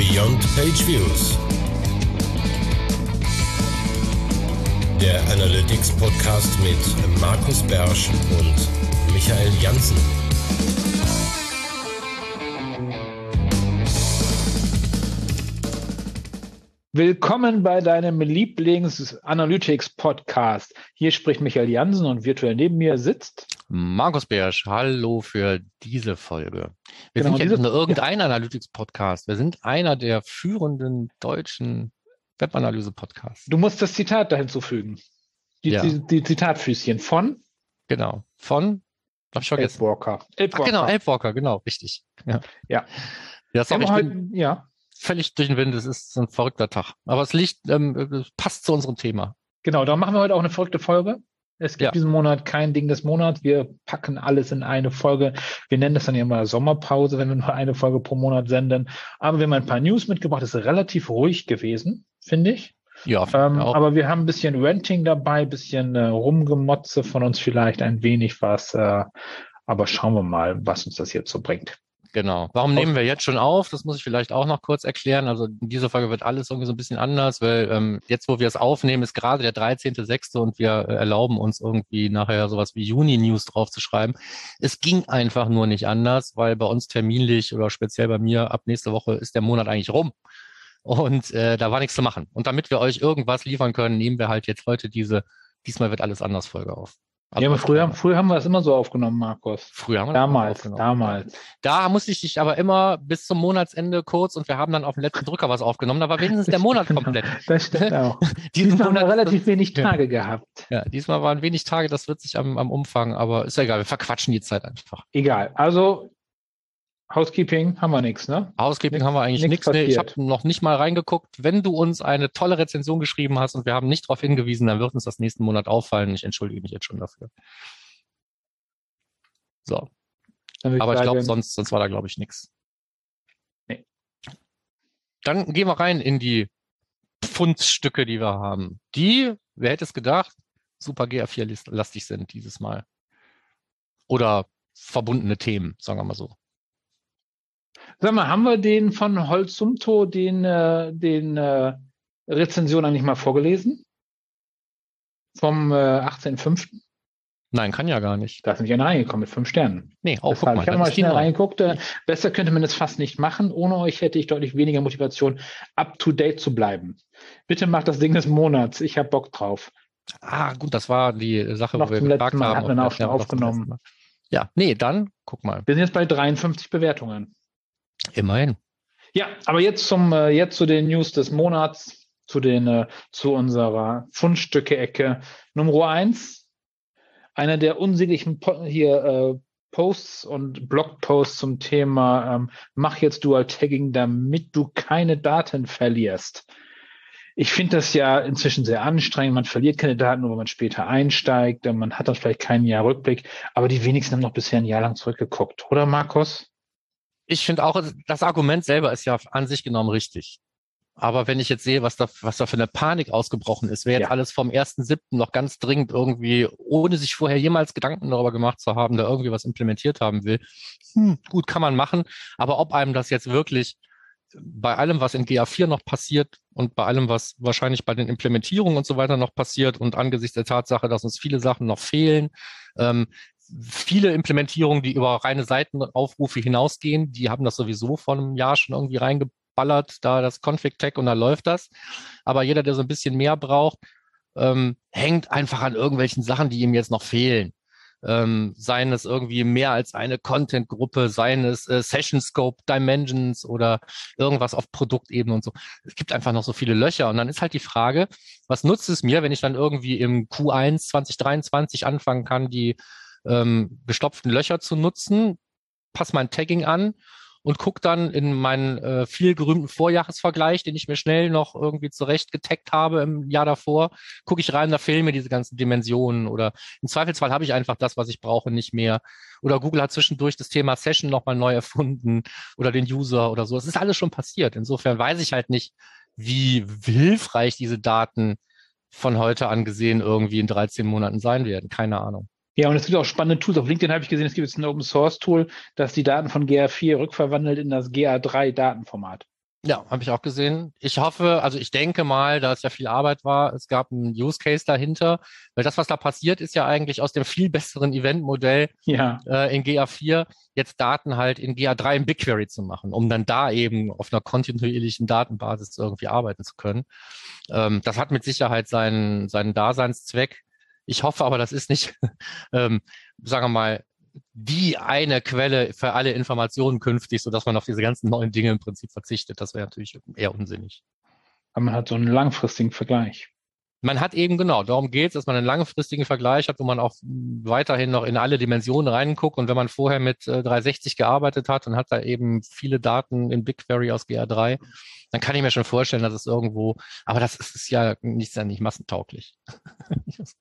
Beyond Page Views. Der Analytics Podcast mit Markus Bersch und Michael Janssen. Willkommen bei deinem Lieblings-Analytics-Podcast. Hier spricht Michael Jansen und virtuell neben mir sitzt Markus Bersch. Hallo für diese Folge. Wir Genau, sind ja nicht nur irgendein Analytics-Podcast. Wir sind einer der führenden deutschen Webanalyse-Podcasts. Du musst das Zitat da hinzufügen. Die, Ja. die, die Zitatfüßchen von Genau. Von, hab ich vergessen. Elfwalker. Ach, Elfwalker. genau, Elfwalker, genau, richtig. Ja. Ja. Ja, sorry, ich heute, bin ja, völlig durch den Wind. Es ist ein verrückter Tag. Aber es liegt, ähm, passt zu unserem Thema. genau. Darum machen wir heute auch eine verrückte Folge. Es gibt Ja. diesen Monat kein Ding des Monats. Wir packen alles in eine Folge. Wir nennen das dann ja immer Sommerpause, wenn wir nur eine Folge pro Monat senden. Aber wir haben ein paar News mitgebracht. Es ist relativ ruhig gewesen, finde ich. Ja, Ähm, aber wir haben ein bisschen Renting dabei, ein bisschen äh, Rumgemotze von uns vielleicht, ein wenig was. Äh, aber schauen wir mal, was uns das jetzt so bringt. Genau. Warum nehmen wir jetzt schon auf? Das muss ich vielleicht auch noch kurz erklären. Also in dieser Folge wird alles irgendwie so ein bisschen anders, weil ähm, jetzt, wo wir es aufnehmen, ist gerade der 13.06. und wir äh, erlauben uns irgendwie nachher sowas wie Juni-News draufzuschreiben. Es ging einfach nur nicht anders, weil bei uns terminlich oder speziell bei mir ab nächste Woche ist der Monat eigentlich rum. Und äh, da war nichts zu machen. Und damit wir euch irgendwas liefern können, nehmen wir halt jetzt heute diese, diesmal wird alles anders Folge auf. Also ja, aber früher, früher haben wir das immer so aufgenommen, Markus. früher haben wir das Damals, aufgenommen. damals. Da musste ich dich aber immer bis zum Monatsende kurz und wir haben dann auf dem letzten Drücker was aufgenommen. Da war wenigstens der Monat Genau, komplett. Das stimmt auch. Diesmal haben wir Monat, relativ wenig Ja. Tage gehabt. ja, diesmal waren wenig Tage, das wird sich am, am Umfang, aber ist ja egal, wir verquatschen die Zeit einfach. Egal. Also, Housekeeping haben wir nichts, ne? Housekeeping Nix- haben wir eigentlich nichts. Nee, ich habe noch nicht mal reingeguckt. Wenn du uns eine tolle Rezension geschrieben hast und wir haben nicht darauf hingewiesen, dann wird uns das nächsten Monat auffallen. Ich entschuldige mich jetzt schon dafür. So, aber ich glaube, sonst, sonst war da, glaube ich, nichts. Nee. Dann gehen wir rein in die Pfundstücke, die wir haben. Die, wer hätte es gedacht, super GA4-lastig sind dieses Mal. Oder verbundene Themen, sagen wir mal so. Sag mal, haben wir den von Holzumto, den, äh, den äh, Rezension eigentlich mal vorgelesen? Vom äh, 18.05. Nein, kann ja gar nicht. Da ist nämlich einer reingekommen mit fünf Sternen. Nee, oh, Deshalb, guck mal, ich habe mal schnell reingeguckt. Äh, besser könnte man es fast nicht machen. Ohne euch hätte ich deutlich weniger Motivation, up to date zu bleiben. Bitte macht das Ding des Monats. Ich habe Bock drauf. Ah, gut, das war die Sache, Noch wo wir gefragt haben. wir wir- auch schon aufgenommen. Ja, nee, dann guck mal. Wir sind jetzt bei 53 Bewertungen. Immerhin. Ja, aber jetzt zum äh, jetzt zu den News des Monats, zu den äh, zu unserer Fundstücke-Ecke Nummer eins. Einer der unsäglichen po hier äh, Posts und Blogposts zum Thema ähm, Mach jetzt Dual Tagging, damit du keine Daten verlierst. Ich finde das ja inzwischen sehr anstrengend. Man verliert keine Daten, nur wenn man später einsteigt. Man hat dann vielleicht keinen Jahr Rückblick, aber die wenigsten haben noch bisher ein Jahr lang zurückgeguckt, oder Markus? Ich finde auch, das Argument selber ist ja an sich genommen richtig. Aber wenn ich jetzt sehe, was da, was da für eine Panik ausgebrochen ist, wer jetzt Ja. alles vom 1.7. noch ganz dringend irgendwie, ohne sich vorher jemals Gedanken darüber gemacht zu haben, da irgendwie was implementiert haben will, hm, gut, kann man machen. Aber ob einem das jetzt wirklich bei allem, was in GA4 noch passiert und bei allem, was wahrscheinlich bei den Implementierungen und so weiter noch passiert und angesichts der Tatsache, dass uns viele Sachen noch fehlen, ähm, viele Implementierungen, die über reine Seitenaufrufe hinausgehen, die haben das sowieso vor einem Jahr schon irgendwie reingeballert, da das Config-Tag und da läuft das. Aber jeder, der so ein bisschen mehr braucht, ähm, hängt einfach an irgendwelchen Sachen, die ihm jetzt noch fehlen. Ähm, seien es irgendwie mehr als eine Content-Gruppe, seien es äh, Session Scope, Dimensions oder irgendwas auf Produktebene und so. Es gibt einfach noch so viele Löcher. Und dann ist halt die Frage, was nutzt es mir, wenn ich dann irgendwie im Q1 2023 anfangen kann, die ähm, gestopften Löcher zu nutzen, passe mein Tagging an und gucke dann in meinen äh, viel gerühmten Vorjahresvergleich, den ich mir schnell noch irgendwie zurecht getaggt habe im Jahr davor, gucke ich rein, da fehlen mir diese ganzen Dimensionen oder im Zweifelsfall habe ich einfach das, was ich brauche, nicht mehr. Oder Google hat zwischendurch das Thema Session nochmal neu erfunden oder den User oder so. Es ist alles schon passiert. Insofern weiß ich halt nicht, wie hilfreich diese Daten von heute an gesehen irgendwie in 13 Monaten sein werden. Keine Ahnung. Ja, und es gibt auch spannende Tools. Auf LinkedIn habe ich gesehen, es gibt jetzt ein Open Source Tool, das die Daten von GA4 rückverwandelt in das GA3 Datenformat. Ja, habe ich auch gesehen. Ich hoffe, also ich denke mal, da es ja viel Arbeit war, es gab einen Use Case dahinter, weil das, was da passiert, ist ja eigentlich aus dem viel besseren Eventmodell Ja, äh, in GA4 jetzt Daten halt in GA3 in BigQuery zu machen, um dann da eben auf einer kontinuierlichen Datenbasis irgendwie arbeiten zu können. Ähm, das hat mit Sicherheit seinen, seinen Daseinszweck. Ich hoffe aber, das ist nicht, ähm, sagen wir mal, die eine Quelle für alle Informationen künftig, sodass man auf diese ganzen neuen Dinge im Prinzip verzichtet. Das wäre natürlich eher unsinnig. aber man hat so einen langfristigen Vergleich. Man hat eben genau, darum geht es, dass man einen langfristigen Vergleich hat, wo man auch weiterhin noch in alle Dimensionen reinguckt. Und wenn man vorher mit äh, 360 gearbeitet hat und hat da eben viele Daten in BigQuery aus GA3, dann kann ich mir schon vorstellen, dass es irgendwo, aber das ist, ist ja nicht, ist ja nicht massentauglich.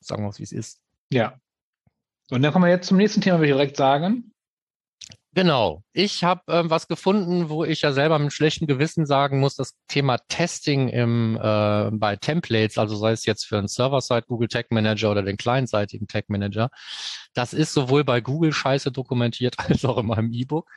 Sagen wir es, wie es ist. Ja. Und dann kommen wir jetzt zum nächsten Thema, würde ich direkt sagen. Genau. Ich habe ähm, was gefunden, wo ich ja selber mit schlechtem Gewissen sagen muss, das Thema Testing im, äh, bei Templates, also sei es jetzt für einen Server-Side Google Tag Manager oder den clientseitigen Tag Manager, das ist sowohl bei Google scheiße dokumentiert als auch in meinem E-Book.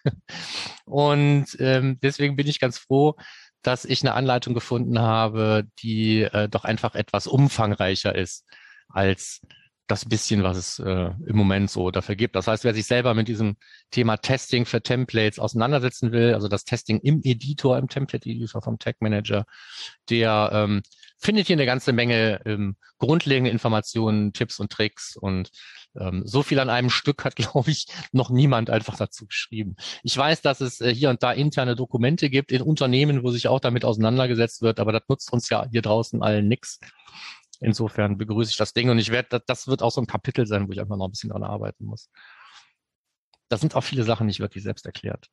Und ähm, deswegen bin ich ganz froh, dass ich eine Anleitung gefunden habe, die äh, doch einfach etwas umfangreicher ist als das bisschen, was es äh, im Moment so dafür gibt. Das heißt, wer sich selber mit diesem Thema Testing für Templates auseinandersetzen will, also das Testing im Editor, im Template-Editor vom Tag Manager, der ähm, findet hier eine ganze Menge ähm, grundlegende Informationen, Tipps und Tricks und ähm, so viel an einem Stück hat, glaube ich, noch niemand einfach dazu geschrieben. Ich weiß, dass es äh, hier und da interne Dokumente gibt in Unternehmen, wo sich auch damit auseinandergesetzt wird, aber das nutzt uns ja hier draußen allen nichts. Insofern begrüße ich das Ding und ich werde, das wird auch so ein Kapitel sein, wo ich einfach noch ein bisschen dran arbeiten muss. Da sind auch viele Sachen nicht wirklich selbst erklärt.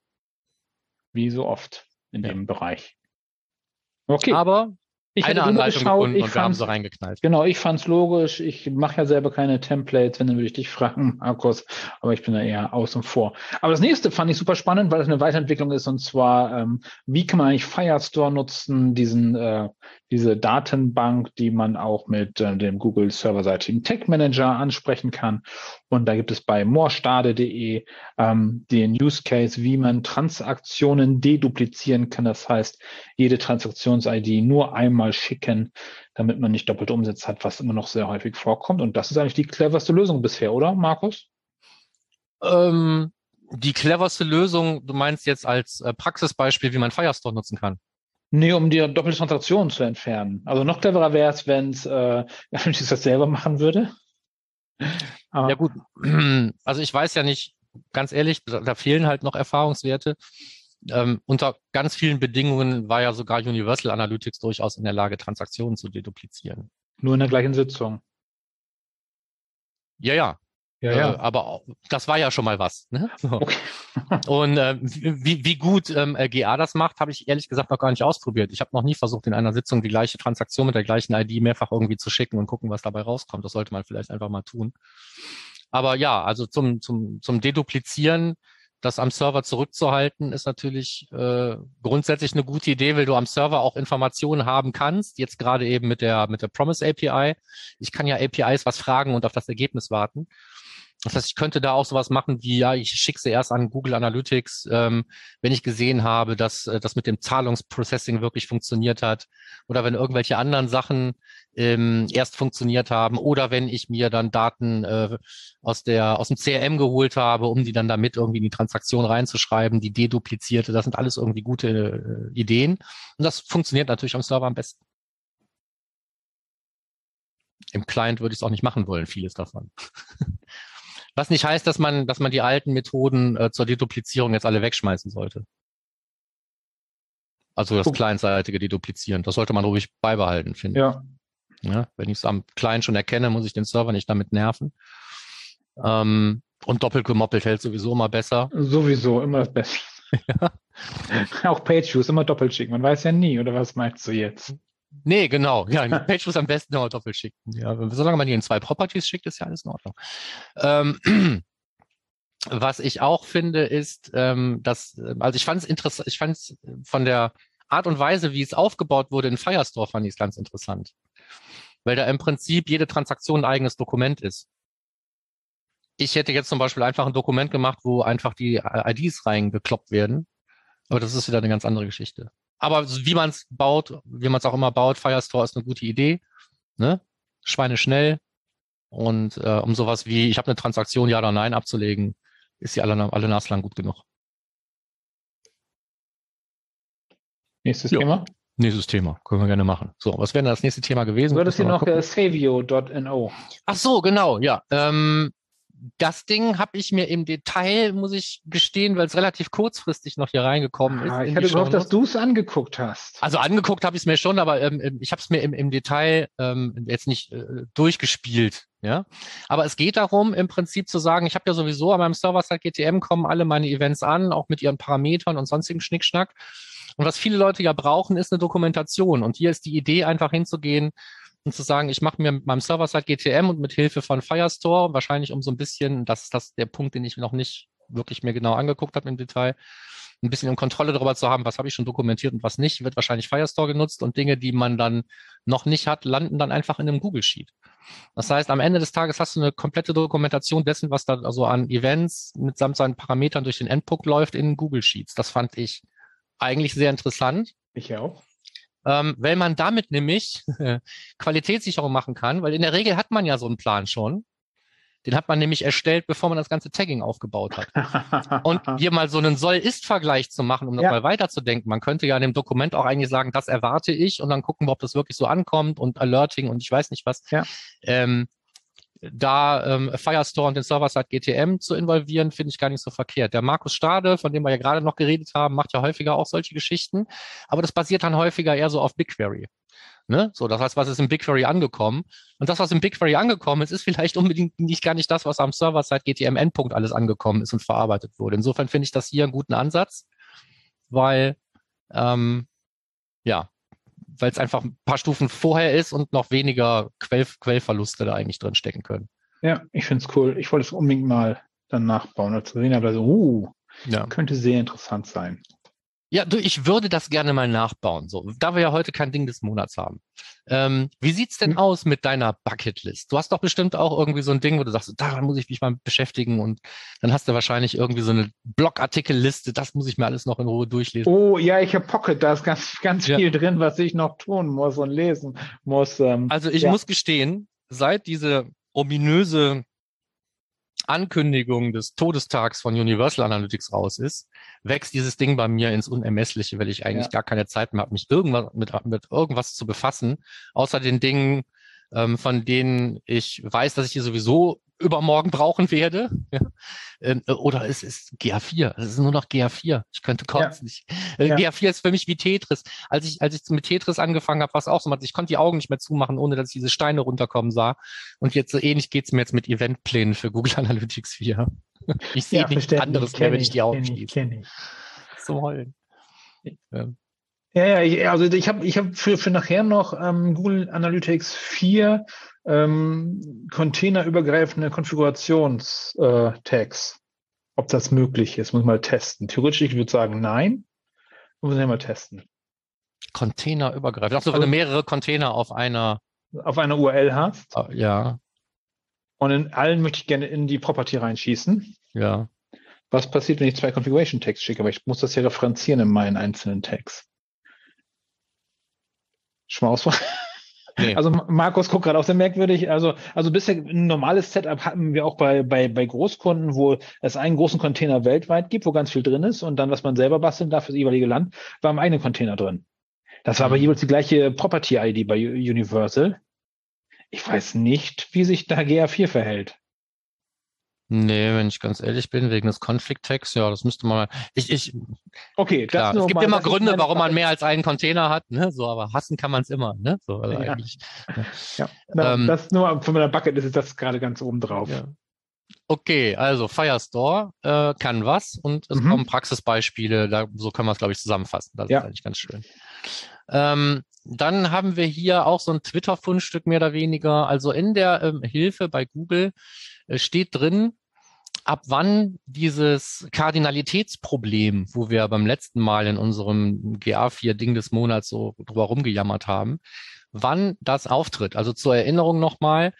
Wie so oft in Ja. dem Bereich. Okay. Aber ich eine Anleitung geschaut, gefunden ich und wir haben fand's- sie reingeknallt. Genau, ich fand es logisch. Ich mache ja selber keine Templates, wenn dann würde ich dich fragen, Markus, aber ich bin da eher außen vor. Aber das nächste fand ich super spannend, weil es eine Weiterentwicklung ist und zwar, ähm, wie kann man eigentlich Firestore nutzen, diesen, äh, diese Datenbank, die man auch mit äh, dem Google serverseitigen Tag Manager ansprechen kann. Und da gibt es bei morstade.de ähm, den Use Case, wie man Transaktionen deduplizieren kann. Das heißt, jede Transaktions-ID nur einmal schicken, damit man nicht doppelte Umsätze hat, was immer noch sehr häufig vorkommt. Und das ist eigentlich die cleverste Lösung bisher, oder, Markus? Ähm, die cleverste Lösung, du meinst jetzt als äh, Praxisbeispiel, wie man Firestore nutzen kann. Nee, um die doppelte Transaktion zu entfernen. Also noch cleverer wäre es, wenn es, äh, wenn ich das selber machen würde. Aber, Ja gut, also ich weiß ja nicht, ganz ehrlich, da, fehlen halt noch Erfahrungswerte. Ähm, unter ganz vielen Bedingungen war ja sogar Universal Analytics durchaus in der Lage, Transaktionen zu deduplizieren. Nur in der gleichen Sitzung. Ja, ja. Ja, Äh, ja. aber auch, das war ja schon mal was. Ne? So. Okay. Und äh, wie, wie gut ähm, äh, GA das macht, habe ich ehrlich gesagt noch gar nicht ausprobiert. Ich habe noch nie versucht, in einer Sitzung die gleiche Transaktion mit der gleichen ID mehrfach irgendwie zu schicken und gucken, was dabei rauskommt. Das sollte man vielleicht einfach mal tun. Aber ja, also zum, zum, zum Deduplizieren, das am Server zurückzuhalten, ist natürlich äh, grundsätzlich eine gute Idee, weil du am Server auch Informationen haben kannst. Jetzt gerade eben mit der, mit der Promise API. Ich kann ja APIs was fragen und auf das Ergebnis warten. Das heißt, ich könnte da auch sowas machen wie, ja, ich schicke sie erst an Google Analytics, ähm, wenn ich gesehen habe, dass äh, das mit dem Zahlungsprocessing wirklich funktioniert hat oder wenn irgendwelche anderen Sachen ähm, erst funktioniert haben oder wenn ich mir dann Daten äh, aus der aus dem CRM geholt habe, um die dann damit irgendwie in die Transaktion reinzuschreiben, die deduplizierte. Das sind alles irgendwie gute äh, Ideen und das funktioniert natürlich am Server am besten. Im Client würde ich es auch nicht machen wollen, vieles davon. Was nicht heißt, dass man, dass man die alten Methoden äh, zur Deduplizierung jetzt alle wegschmeißen sollte. Also das Guck. clientseitige Deduplizieren. Das sollte man ruhig beibehalten, finde Ja. ich. Ja, wenn ich es am Client schon erkenne, muss ich den Server nicht damit nerven. Ähm, und doppelt gemoppelt hält sowieso immer besser. Sowieso, immer das Beste. Auch Page-Views immer doppelt schicken. Man weiß ja nie, oder was meinst du jetzt? Nee, genau. Ja, in Page muss am besten auch doppelt schicken. Ja, solange man die in zwei Properties schickt, ist ja alles in Ordnung. Ähm, was ich auch finde, ist, ähm, dass, äh, also ich fand es interessant, ich fand es von der Art und Weise, wie es aufgebaut wurde in Firestore, fand ich es ganz interessant. Weil da im Prinzip jede Transaktion ein eigenes Dokument ist. Ich hätte jetzt zum Beispiel einfach ein Dokument gemacht, wo einfach die IDs reingekloppt werden. Aber das ist wieder eine ganz andere Geschichte. Aber wie man es baut, wie man es auch immer baut, Firestore ist eine gute Idee. Ne? Schweine schnell. Und äh, um sowas wie, ich habe eine Transaktion, ja oder nein abzulegen, ist sie alle, alle naslang gut genug. Nächstes ja. Thema. Nächstes Thema, können wir gerne machen. So, was wäre das nächste Thema gewesen? Du hattest hier noch äh, savio.no. Ach so, genau, ja. Ähm, das Ding habe ich mir im Detail, muss ich gestehen, weil es relativ kurzfristig noch hier reingekommen ah, ist. Ich hatte gehofft, dass du es angeguckt hast. Also angeguckt habe ich es mir schon, aber ähm, ähm ich habe es mir im, im Detail ähm, jetzt nicht äh, durchgespielt. Ja, aber es geht darum, im Prinzip zu sagen, ich habe ja sowieso an meinem Server-Side GTM kommen alle meine Events an, auch mit ihren Parametern und sonstigen Schnickschnack. Und was viele Leute ja brauchen, ist eine Dokumentation. Und hier ist die Idee, einfach hinzugehen und zu sagen, ich mache mir mit meinem Server-Side GTM und mit Hilfe von Firestore, wahrscheinlich um so ein bisschen, das ist das der Punkt, den ich noch nicht wirklich mir genau angeguckt habe im Detail, ein bisschen in Kontrolle darüber zu haben, was habe ich schon dokumentiert und was nicht, wird wahrscheinlich Firestore genutzt und Dinge, die man dann noch nicht hat, landen dann einfach in einem Google Sheet. Das heißt, am Ende des Tages hast du eine komplette Dokumentation dessen, was da also an Events mitsamt seinen Parametern durch den Endpunkt läuft in Google Sheets. Das fand ich eigentlich sehr interessant. Ich auch. Ähm, weil man damit nämlich Qualitätssicherung machen kann, weil in der Regel hat man ja so einen Plan schon. Den hat man nämlich erstellt, bevor man das ganze Tagging aufgebaut hat. Und hier mal so einen Soll-Ist-Vergleich zu machen, um nochmal ja. weiterzudenken. Man könnte ja in dem Dokument auch eigentlich sagen, das erwarte ich und dann gucken wir, ob das wirklich so ankommt und Alerting und ich weiß nicht was. Ja. Ähm, da ähm, Firestore und den Server-Side GTM zu involvieren, finde ich gar nicht so verkehrt. Der Markus Stade, von dem wir ja gerade noch geredet haben, macht ja häufiger auch solche Geschichten, aber das basiert dann häufiger eher so auf BigQuery. Ne? So, das heißt, was ist im BigQuery angekommen? Und das, was im BigQuery angekommen ist, ist vielleicht unbedingt nicht gar nicht das, was am Server-Side GTM Endpunkt alles angekommen ist und verarbeitet wurde. Insofern finde ich das hier einen guten Ansatz, weil ähm, ja, weil es einfach ein paar Stufen vorher ist und noch weniger Quell, Quellverluste da eigentlich drin stecken können. Ja, ich finde es cool. Ich wollte es unbedingt mal dann nachbauen oder zu sehen, aber so, uh, ja. könnte sehr interessant sein. Ja, du, ich würde das gerne mal nachbauen. So, da wir ja heute kein Ding des Monats haben. Ähm, wie sieht's denn hm. aus mit deiner Bucketlist? Du hast doch bestimmt auch irgendwie so ein Ding, wo du sagst, daran muss ich mich mal beschäftigen und dann hast du wahrscheinlich irgendwie so eine Blogartikelliste. Das muss ich mir alles noch in Ruhe durchlesen. Oh ja, ich habe Pocket. Da ist ganz, ganz ja. viel drin, was ich noch tun muss und lesen muss. Ähm, also ich ja. muss gestehen, seit diese ominöse Ankündigung des Todestags von Universal Analytics raus ist, wächst dieses Ding bei mir ins Unermessliche, weil ich eigentlich ja. gar keine Zeit mehr habe, mich irgendwas mit, mit irgendwas zu befassen, außer den Dingen, ähm, von denen ich weiß, dass ich die sowieso übermorgen brauchen werde. Ja. Ähm, oder es ist GA4. Es ist nur noch GA4. Ich könnte kotzen. Ja. Ja. GA4 ist für mich wie Tetris. Als ich, als ich mit Tetris angefangen habe, war es auch so, ich konnte die Augen nicht mehr zumachen, ohne dass ich diese Steine runterkommen sah. Und jetzt so ähnlich geht's mir jetzt mit Eventplänen für Google Analytics 4. Ich sehe nichts anderes mehr, wenn ich die Augen schließe. Zum Heulen. Ja. Ja, ja, also ich habe ich hab für, für nachher noch ähm, Google Analytics 4 ähm, containerübergreifende Konfigurationstags. Äh, Ob das möglich ist, muss ich mal testen. Theoretisch, ich würde sagen, nein. Muss ich mal testen. Containerübergreifend. Also, wenn du mehrere Container auf einer auf einer URL hast. Ah, ja. Und in allen möchte ich gerne in die Property reinschießen. Ja. Was passiert, wenn ich zwei Configuration Tags schicke? Aber ich muss das ja referenzieren in meinen einzelnen Tags. Schmaus. Nee. Also Markus guckt gerade auch sehr merkwürdig. Also, also bisher ein normales Setup hatten wir auch bei, bei, bei Großkunden, wo es einen großen Container weltweit gibt, wo ganz viel drin ist und dann, was man selber basteln darf für das jeweilige Land, war im eigenen Container drin. Das war aber mhm. jeweils die gleiche Property-ID bei Universal. Ich weiß nicht, wie sich da GA4 verhält. Nee, wenn ich ganz ehrlich bin, wegen des Conflict-Tags, ja, das müsste man. Ich, ich, okay, klar, es gibt mal, immer Gründe, warum man mehr als einen Container hat, ne? So, aber hassen kann man es immer, ne? So, also ja. eigentlich. Ja, ja. Ähm, das nur von meiner Bucket ist das gerade ganz oben drauf. Ja. Okay, also Firestore äh, kann was und es mhm. kommen Praxisbeispiele, da, so können wir es, glaube ich, zusammenfassen. Das ja. ist eigentlich ganz schön. Ähm, dann haben wir hier auch so ein Twitter-Fundstück mehr oder weniger. Also in der ähm, Hilfe bei Google äh, steht drin, ab wann dieses Kardinalitätsproblem, wo wir beim letzten Mal in unserem GA4-Ding des Monats so drüber rumgejammert haben, wann das auftritt. Also zur Erinnerung nochmal,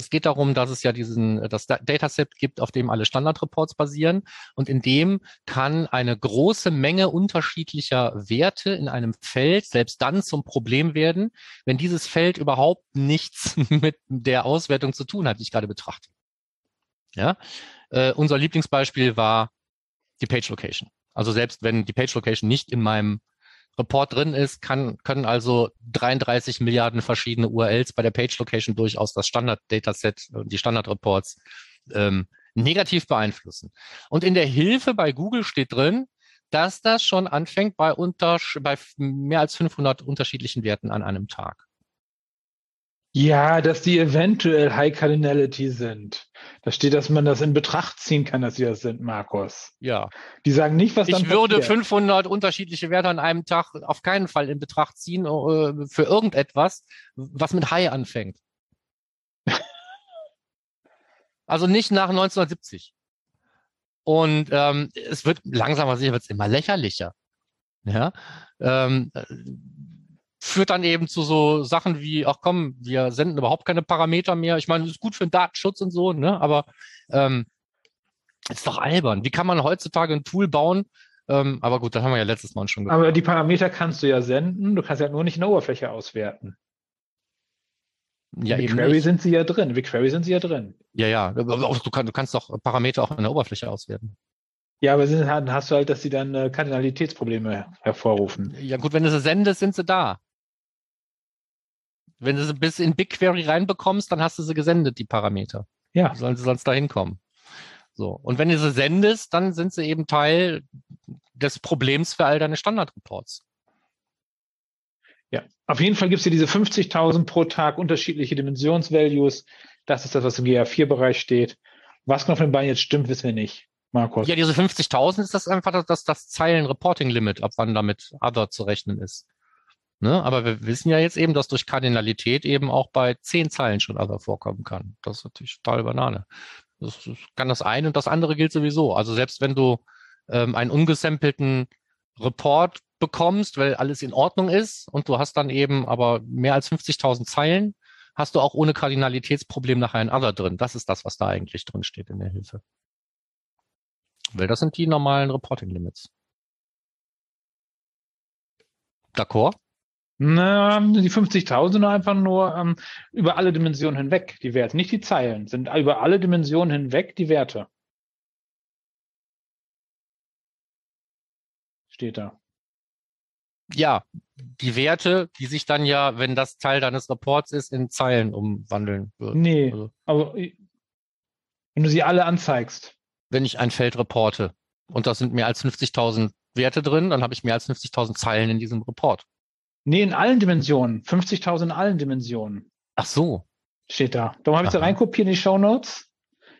Es geht darum, dass es ja diesen, das Dataset gibt, auf dem alle Standardreports basieren. Und in dem kann eine große Menge unterschiedlicher Werte in einem Feld selbst dann zum Problem werden, wenn dieses Feld überhaupt nichts mit der Auswertung zu tun hat, die ich gerade betrachte. Ja, äh, unser Lieblingsbeispiel war die Page Location. Also selbst wenn die Page Location nicht in meinem Report drin ist, kann, können also 33 Milliarden verschiedene URLs bei der Page Location durchaus das Standard-Dataset und die Standard-Reports ähm, negativ beeinflussen. Und in der Hilfe bei Google steht drin, dass das schon anfängt bei, unter, bei mehr als 500 unterschiedlichen Werten an einem Tag. Ja, dass die eventuell High Cardinality sind. Da steht, dass man das in Betracht ziehen kann, dass sie das sind, Markus. Ja. Die sagen nicht, was dann Ich würde passiert. 500 unterschiedliche Werte an einem Tag auf keinen Fall in Betracht ziehen äh, für irgendetwas, was mit High anfängt. also nicht nach 1970. Und ähm, es wird langsam, sicher wird es immer lächerlicher. Ja. Ähm, führt dann eben zu so Sachen wie, ach komm, wir senden überhaupt keine Parameter mehr. Ich meine, das ist gut für den Datenschutz und so, ne? Aber ähm, ist doch albern. Wie kann man heutzutage ein Tool bauen? Ähm, aber gut, das haben wir ja letztes Mal schon gehört. Aber die Parameter kannst du ja senden, du kannst ja nur nicht eine Oberfläche auswerten. Ja, in BigQuery sind sie ja drin. BigQuery sind sie ja drin. Ja, ja. Du, kann, du kannst doch Parameter auch in der Oberfläche auswerten. Ja, aber dann hast du halt, dass sie dann äh, Kardinalitätsprobleme hervorrufen. Ja, gut, wenn du sie sendest, sind sie da. Wenn du sie bis in BigQuery reinbekommst, dann hast du sie gesendet, die Parameter. Ja. Sollen sie sonst da hinkommen. So. Und wenn du sie sendest, dann sind sie eben Teil des Problems für all deine Standardreports. Ja, auf jeden Fall gibt es hier diese 50.000 pro Tag unterschiedliche Dimensionsvalues. Das ist das, was im GA4-Bereich steht. Was genau von den beiden jetzt stimmt, wissen wir nicht. Markus. Ja, diese 50.000 ist das einfach das, das Zeilen-Reporting-Limit, ab wann damit Other zu rechnen ist. Ne? Aber wir wissen ja jetzt eben, dass durch Kardinalität eben auch bei zehn Zeilen schon Other vorkommen kann. Das ist natürlich total Banane. Das, das kann das eine und das andere gilt sowieso. Also selbst wenn du ähm, einen ungesampelten Report bekommst, weil alles in Ordnung ist und du hast dann eben aber mehr als 50.000 Zeilen, hast du auch ohne Kardinalitätsproblem nachher ein Other drin. Das ist das, was da eigentlich drin steht in der Hilfe. Weil das sind die normalen Reporting Limits. D'accord? Na, die 50.000 sind einfach nur ähm, über alle Dimensionen hinweg die Werte, nicht die Zeilen, sind über alle Dimensionen hinweg die Werte. Steht da. Ja, die Werte, die sich dann ja, wenn das Teil deines Reports ist, in Zeilen umwandeln würden. Nee, also, aber wenn du sie alle anzeigst. Wenn ich ein Feld reporte und da sind mehr als 50.000 Werte drin, dann habe ich mehr als 50.000 Zeilen in diesem Report. Nee, in allen Dimensionen. 50.000 in allen Dimensionen. Ach so. Steht da. Darum habe ich da reinkopiert in die Show Notes.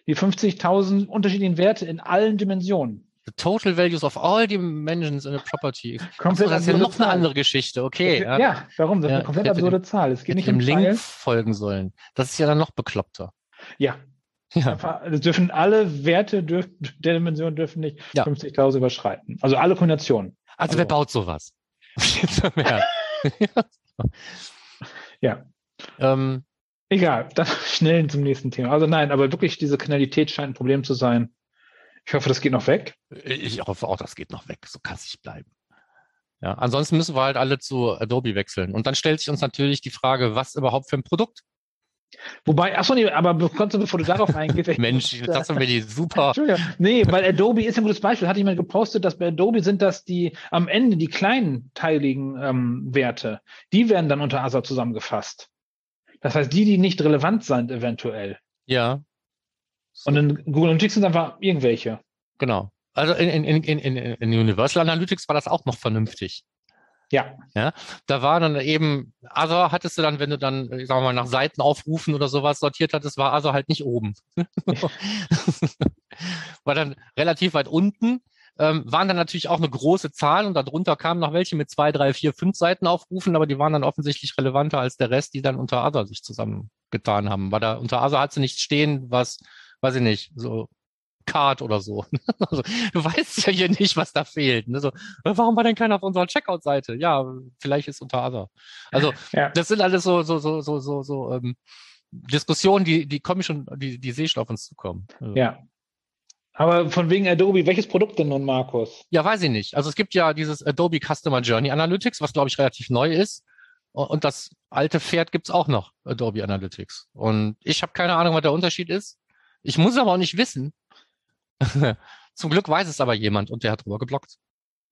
Die 50.000 unterschiedlichen Werte in allen Dimensionen. The total values of all dimensions in a property. Komplett so, das ist ja noch Zahl. eine andere Geschichte. Okay. Ja, ja warum? Das ist eine komplett absurde Zahl. Es geht nicht um Link folgen sollen. Das ist ja dann noch bekloppter. Ja. ja. Das dürfen alle Werte dürfen, der Dimension dürfen nicht ja. 50.000 überschreiten. Also alle Kombinationen. Also, also wer baut sowas? ja. Ähm, Egal, dann schnell zum nächsten Thema. Also nein, aber wirklich diese Kanalität scheint ein Problem zu sein. Ich hoffe, das geht noch weg. Ich hoffe auch, das geht noch weg. So kann es nicht bleiben. Ja, ansonsten müssen wir halt alle zu Adobe wechseln. Und dann stellt sich uns natürlich die Frage, was überhaupt für ein Produkt Wobei, achso, nee, aber bevor du darauf eingehst. Mensch, das haben wir die super. Entschuldigung. Nee, weil Adobe ist ein gutes Beispiel. Hatte jemand gepostet, dass bei Adobe sind das die am Ende die kleinen teiligen ähm, Werte, die werden dann unter ASA zusammengefasst. Das heißt, die, die nicht relevant sind, eventuell. Ja. Und in Google Analytics sind einfach irgendwelche. Genau. Also in, in, in, in, in Universal Analytics war das auch noch vernünftig. Ja. Ja, da war dann eben, Other hattest du dann, wenn du dann, ich sag mal, nach Seiten aufrufen oder sowas sortiert hattest, war Other halt nicht oben. war dann relativ weit unten, ähm, waren dann natürlich auch eine große Zahl und darunter kamen noch welche mit zwei, drei, vier, fünf Seiten aufrufen, aber die waren dann offensichtlich relevanter als der Rest, die dann unter Other sich zusammengetan haben. Weil da unter Other hat sie nicht stehen, was, weiß ich nicht, so Card oder so. Also, du weißt ja hier nicht, was da fehlt. Ne? So, warum war denn keiner auf unserer Checkout-Seite? Ja, vielleicht ist unter Other. Also ja. das sind alles so, so, so, so, so, so ähm, Diskussionen, die, die kommen schon, die, die sehe ich schon auf uns zukommen. Also. Ja. Aber von wegen Adobe, welches Produkt denn nun, Markus? Ja, weiß ich nicht. Also es gibt ja dieses Adobe Customer Journey Analytics, was glaube ich relativ neu ist. Und das alte Pferd gibt's auch noch, Adobe Analytics. Und ich habe keine Ahnung, was der Unterschied ist. Ich muss aber auch nicht wissen. Zum Glück weiß es aber jemand und der hat drüber geblockt.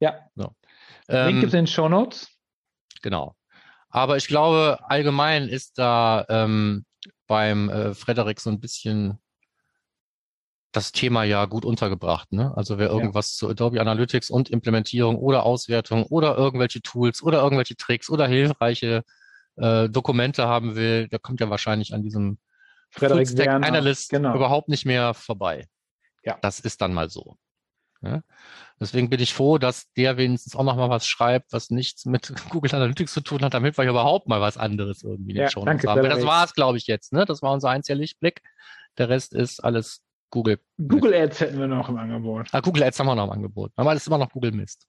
Ja. So. Ähm, Link gibt es in den Show Notes. Genau. Aber ich glaube, allgemein ist da ähm, beim äh, Frederik so ein bisschen das Thema ja gut untergebracht. Ne? Also wer irgendwas ja. zu Adobe Analytics und Implementierung oder Auswertung oder irgendwelche Tools oder irgendwelche Tricks oder hilfreiche äh, Dokumente haben will, der kommt ja wahrscheinlich an diesem Frederik Analyst genau. überhaupt nicht mehr vorbei. Ja. Das ist dann mal so. Ja? Deswegen bin ich froh, dass der wenigstens auch noch mal was schreibt, was nichts mit Google Analytics zu tun hat, damit wir überhaupt mal was anderes irgendwie ja, schon danke, haben. Das war es, glaube ich, jetzt. Ne? Das war unser einziger Lichtblick. Der Rest ist alles Google. Google Ads hätten wir noch im Angebot. Ah, Google Ads haben wir noch im Angebot. Aber das ist immer noch Google Mist.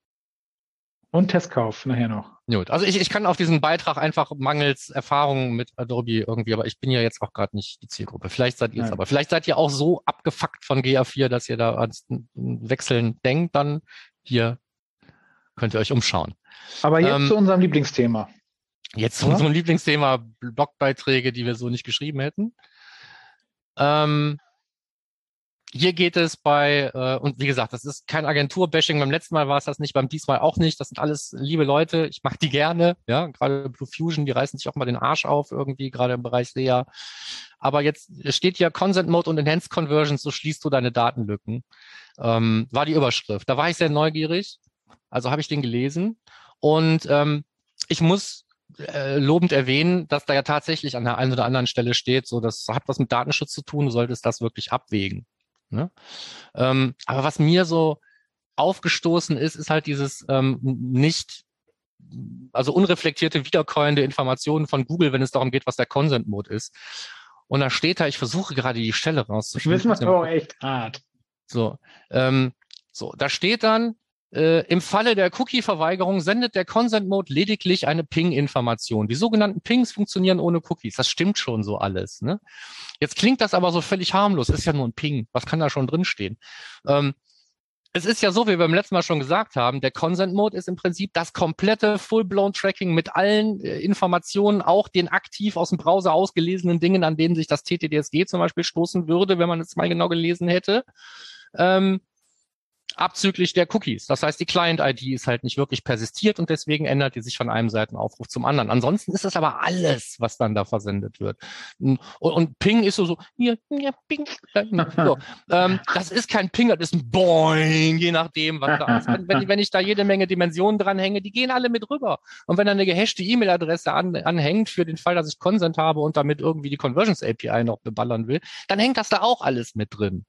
Und Testkauf nachher noch. Gut, also ich, ich kann auf diesen Beitrag einfach mangels Erfahrung mit Adobe irgendwie, aber ich bin ja jetzt auch gerade nicht die Zielgruppe. Vielleicht seid ihr es aber. Vielleicht seid ihr auch so abgefuckt von GA4, dass ihr da ans Wechseln denkt, dann hier könnt ihr euch umschauen. Aber jetzt ähm, zu unserem Lieblingsthema. Jetzt zu unserem Lieblingsthema Blogbeiträge, die wir so nicht geschrieben hätten. Ähm, hier geht es bei, äh, und wie gesagt, das ist kein Agenturbashing. Beim letzten Mal war es das nicht, beim diesmal auch nicht. Das sind alles liebe Leute. Ich mag die gerne. Ja, gerade Blue Fusion, die reißen sich auch mal den Arsch auf irgendwie, gerade im Bereich SEA. Aber jetzt steht hier Consent Mode und Enhanced Conversions, so schließt du deine Datenlücken. Ähm, war die Überschrift. Da war ich sehr neugierig. Also habe ich den gelesen. Und ähm, ich muss äh, lobend erwähnen, dass da ja tatsächlich an der einen oder anderen Stelle steht, so das hat was mit Datenschutz zu tun, du solltest das wirklich abwägen. Ne? Ähm, aber was mir so aufgestoßen ist, ist halt dieses ähm, nicht, also unreflektierte, wiederkäuende Informationen von Google, wenn es darum geht, was der Consent-Mode ist. Und da steht da, ich versuche gerade die Stelle rauszufinden. Ich wissen, was aber auch echt hart. So, ähm, so, da steht dann, äh, Im Falle der Cookie-Verweigerung sendet der Consent-Mode lediglich eine Ping-Information. Die sogenannten Pings funktionieren ohne Cookies. Das stimmt schon so alles. Ne? Jetzt klingt das aber so völlig harmlos. Ist ja nur ein Ping. Was kann da schon drinstehen? Ähm, es ist ja so, wie wir beim letzten Mal schon gesagt haben, der Consent Mode ist im Prinzip das komplette Full-Blown Tracking mit allen äh, Informationen, auch den aktiv aus dem Browser ausgelesenen Dingen, an denen sich das TTDSG zum Beispiel stoßen würde, wenn man es mal genau gelesen hätte. Ähm, abzüglich der Cookies. Das heißt, die Client-ID ist halt nicht wirklich persistiert und deswegen ändert die sich von einem Seitenaufruf zum anderen. Ansonsten ist das aber alles, was dann da versendet wird. Und, und Ping ist so, so, hier, hier, Ping. So. ähm, das ist kein Ping, das ist ein Boing, je nachdem, was da ist. Wenn, wenn ich da jede Menge Dimensionen dranhänge, die gehen alle mit rüber. Und wenn da eine gehashte E-Mail-Adresse an, anhängt für den Fall, dass ich Consent habe und damit irgendwie die Conversions API noch beballern will, dann hängt das da auch alles mit drin.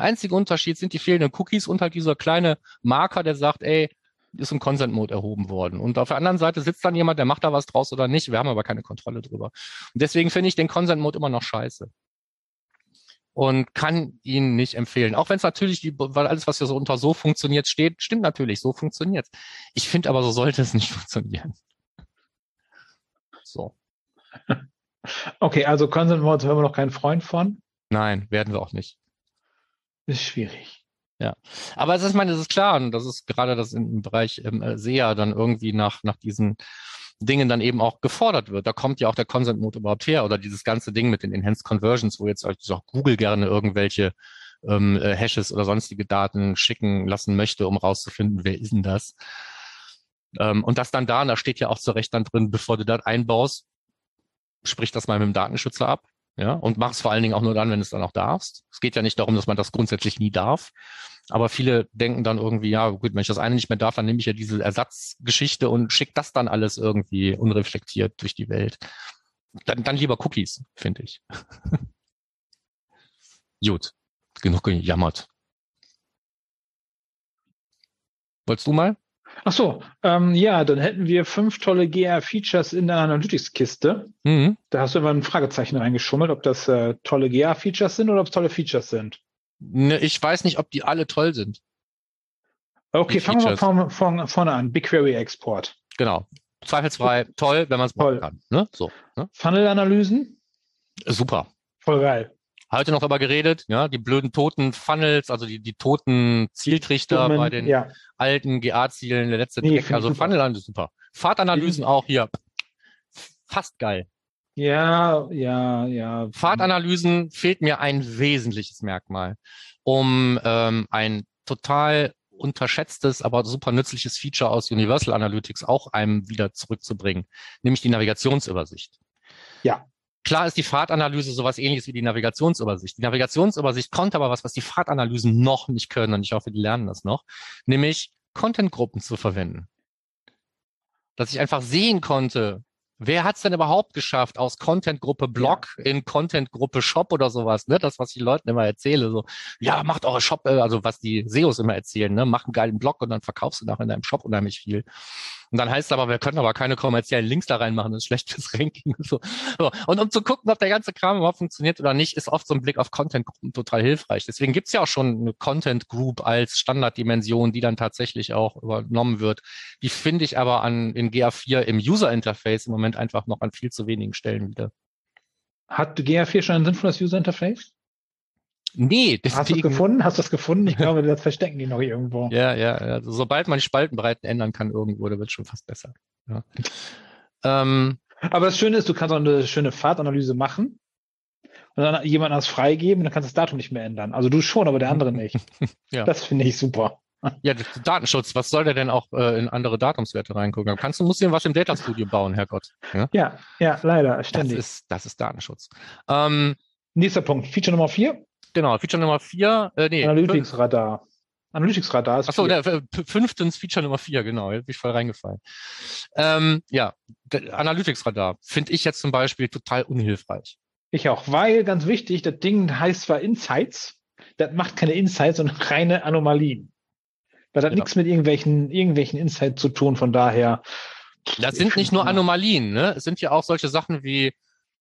Der einzige Unterschied sind die fehlenden Cookies und halt dieser kleine Marker, der sagt, ey, ist im Consent-Mode erhoben worden. Und auf der anderen Seite sitzt dann jemand, der macht da was draus oder nicht. Wir haben aber keine Kontrolle drüber. Und deswegen finde ich den Consent-Mode immer noch scheiße. Und kann ihn nicht empfehlen. Auch wenn es natürlich, die, weil alles, was hier so unter so funktioniert steht, stimmt natürlich, so funktioniert Ich finde aber, so sollte es nicht funktionieren. So. Okay, also Consent Mode haben wir noch keinen Freund von. Nein, werden wir auch nicht. Ist schwierig. Ja, aber es ist, meine, es ist klar, und das ist gerade das im Bereich ähm, äh, SEA dann irgendwie nach, nach diesen Dingen dann eben auch gefordert wird. Da kommt ja auch der Consent Mode überhaupt her oder dieses ganze Ding mit den Enhanced Conversions, wo jetzt auch Google gerne irgendwelche ähm, äh, Hashes oder sonstige Daten schicken lassen möchte, um rauszufinden, wer ist denn das? Ähm, und das dann da, und da steht ja auch zu Recht dann drin, bevor du das einbaust, sprich das mal mit dem Datenschützer ab. Ja, und mach es vor allen Dingen auch nur dann, wenn du es dann auch darfst. Es geht ja nicht darum, dass man das grundsätzlich nie darf. Aber viele denken dann irgendwie, ja, gut, wenn ich das eine nicht mehr darf, dann nehme ich ja diese Ersatzgeschichte und schicke das dann alles irgendwie unreflektiert durch die Welt. Dann, dann lieber Cookies, finde ich. gut, genug gejammert. Wolltest du mal? Ach so, ähm, ja, dann hätten wir fünf tolle GA-Features in der Analytics-Kiste. Mhm. Da hast du immer ein Fragezeichen reingeschummelt, ob das äh, tolle GA-Features sind oder ob es tolle Features sind. Ne, ich weiß nicht, ob die alle toll sind. Okay, fangen wir von, von, vorne an. BigQuery Export. Genau. Zweifelsfrei toll, wenn man es brauchen kann. Ne? So, ne? Funnel-Analysen? Super. Voll geil. Heute noch darüber geredet, ja, die blöden toten Funnels, also die, die toten Zieltrichter Dummen, bei den ja. alten GA-Zielen, der letzte Nee, ich also. Funnel ist super. Fahrtanalysen auch hier. Fast geil. Ja, ja, ja. Fahrtanalysen fehlt mir ein wesentliches Merkmal, um ähm, ein total unterschätztes, aber super nützliches Feature aus Universal Analytics auch einem wieder zurückzubringen, nämlich die Navigationsübersicht. Ja. Klar ist die Fahrtanalyse sowas ähnliches wie die Navigationsübersicht. Die Navigationsübersicht konnte aber was, was die Fahrtanalysen noch nicht können und ich hoffe, die lernen das noch, nämlich Contentgruppen zu verwenden. Dass ich einfach sehen konnte, wer hat es denn überhaupt geschafft, aus Contentgruppe Blog in Contentgruppe Shop oder sowas, ne? Das, was ich Leuten immer erzähle, so, ja, macht eure Shop, äh, also was die SEOs immer erzählen, ne? Mach einen geilen Blog und dann verkaufst du nachher in deinem Shop unheimlich viel. Und dann heißt es aber, wir können aber keine kommerziellen Links da reinmachen, das ist schlecht fürs Ranking und so. Und um zu gucken, ob der ganze Kram überhaupt funktioniert oder nicht, ist oft so ein Blick auf Content-Gruppen total hilfreich. Deswegen gibt's ja auch schon eine Content-Group als Standarddimension, die dann tatsächlich auch übernommen wird. Die finde ich aber an in GA4 im User-Interface im Moment einfach noch an viel zu wenigen Stellen wieder. Hat GA4 schon ein sinnvolles User Nee, Hast du es deswegen. gefunden? Hast du es gefunden? Ich glaube, das verstecken die noch irgendwo. Ja, ja, also sobald man die Spaltenbreiten ändern kann irgendwo, da wird es schon fast besser. Ja. Ähm, Aber das Schöne ist, du kannst auch eine schöne Fahrtanalyse machen und dann jemand das freigeben und dann kannst du das Datum nicht mehr ändern. Also du schon, aber der andere nicht. Ja. Das finde ich super. ja, das- Datenschutz, was soll der denn auch äh, in andere Datumswerte reingucken? Kannst du, musst du was im Data Studio bauen, Herrgott. Ja? Ja, ja, leider, Das ständig. ist, das ist Datenschutz. Ähm, Nächster Punkt, Feature Nummer vier, genau, Feature Nummer vier, äh, nee, fünf, Analytics-Radar. Analytics-Radar ist achso, äh, fünftens Feature Nummer vier, genau, jetzt bin ich voll reingefallen. Ähm, ja, der Analytics-Radar finde ich jetzt zum Beispiel total unhilfreich. Ich auch, weil, ganz wichtig, das Ding heißt zwar Insights, das macht keine Insights, sondern reine Anomalien. Weil das hat Ja. nichts mit irgendwelchen, irgendwelchen Insights zu tun, von daher. Das sind nicht nur Anomalien, ne? Es sind ja auch solche Sachen wie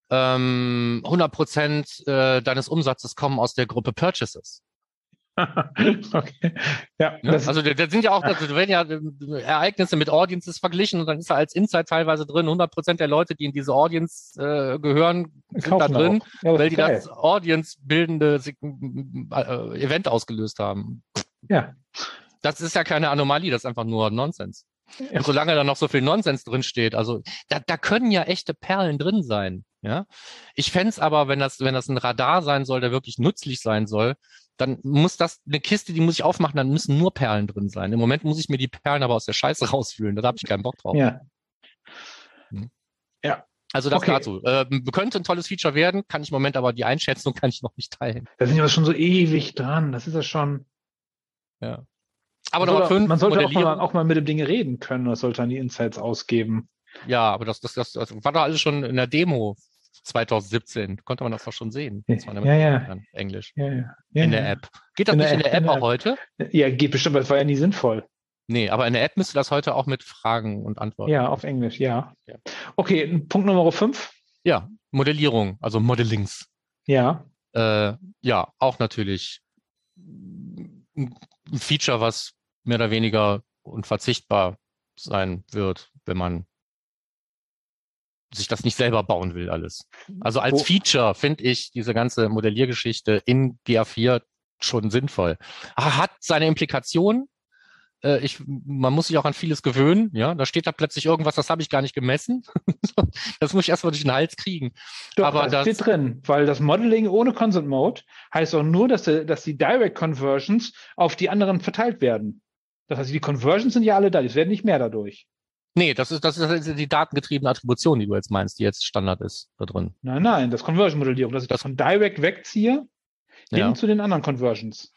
ähm, 100 Prozent äh, deines Umsatzes kommen aus der Gruppe Purchases. okay. Ja, Ne? das, also da, da sind ja auch, da werden ja äh, Ereignisse mit Audiences verglichen und dann ist da als Insight teilweise drin, 100 Prozent der Leute, die in diese Audience äh, gehören, sind da drin. Ja, weil die geil. das Audience-bildende äh, Event ausgelöst haben. Ja. Das ist ja keine Anomalie, das ist einfach nur Nonsens. Ja. Und solange da noch so viel Nonsens drin steht, also da, da können ja echte Perlen drin sein. Ja, ich fänd's aber, wenn das, wenn das ein Radar sein soll, der wirklich nützlich sein soll, dann muss das eine Kiste, die muss ich aufmachen, dann müssen nur Perlen drin sein. Im Moment muss ich mir die Perlen aber aus der Scheiße rausfühlen. Da habe ich keinen Bock drauf. Ja. Also das Okay. dazu. Ähm, könnte ein tolles Feature werden, kann ich im Moment aber die Einschätzung kann ich noch nicht teilen. Da sind wir schon so ewig dran. Das ist ja schon. Ja. Aber man Nummer sollte, fünf, man sollte auch mal, auch mal mit dem Ding reden können. Das sollte dann die Insights ausgeben. Ja, aber das, das, das, das war doch alles schon in der Demo 2017. Konnte man das doch schon sehen. Das Ja, ja. dann Englisch. Ja, ja. ja In der App. Geht das In nicht der in der App, auch heute? Ja, geht bestimmt, es war ja nie sinnvoll. Nee, aber in der App müsste das heute auch mit Fragen und Antworten. Ja, auf Englisch, ja. Okay, Punkt Nummer fünf. Ja, Modellierung, also Modellings. Ja. Äh, ja, auch natürlich ein Feature, was mehr oder weniger unverzichtbar sein wird, wenn man sich das nicht selber bauen will, alles. Also als Wo- Feature finde ich diese ganze Modelliergeschichte in GA4 schon sinnvoll. Ah, Hat seine Implikationen. Äh, Ich, man muss sich auch an vieles gewöhnen. Ja, da steht da plötzlich irgendwas, das habe ich gar nicht gemessen. das muss ich erstmal durch den Hals kriegen. Doch, Aber das, das- steht drin, weil das Modeling ohne Consent Mode heißt auch nur, dass, die- dass die Direct Conversions auf die anderen verteilt werden. Das heißt, die Conversions sind ja alle da, die werden nicht mehr dadurch. Nee, das ist, das ist die datengetriebene Attribution, die du jetzt meinst, die jetzt Standard ist da drin. Nein, nein, das Conversion-Modellierung, dass ich das Das- von Direct wegziehe, hin Ja. zu den anderen Conversions.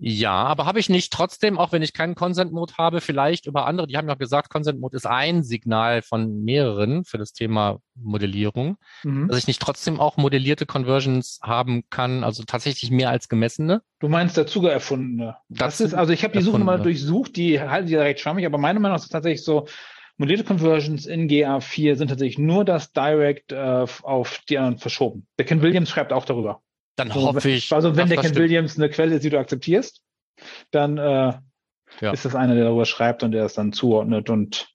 Ja, aber habe ich nicht trotzdem, auch wenn ich keinen Consent-Mode habe, vielleicht über andere, die haben ja gesagt, Consent-Mode ist ein Signal von mehreren für das Thema Modellierung, Mhm. dass ich nicht trotzdem auch modellierte Conversions haben kann, also tatsächlich mehr als gemessene. Du meinst dazu erfundene. Das Dazu ist, also ich habe die Suche mal durchsucht, die halten die recht schwammig, aber meiner Meinung nach ist es tatsächlich so, modellierte Conversions in GA4 sind tatsächlich nur das Direct äh, auf die anderen verschoben. Der Ken Williams schreibt auch darüber. Dann So, hoffe ich. Also wenn der das Ken stimmt. Williams eine Quelle ist, die du akzeptierst, dann äh, Ja. ist das einer, der darüber schreibt und der es dann zuordnet und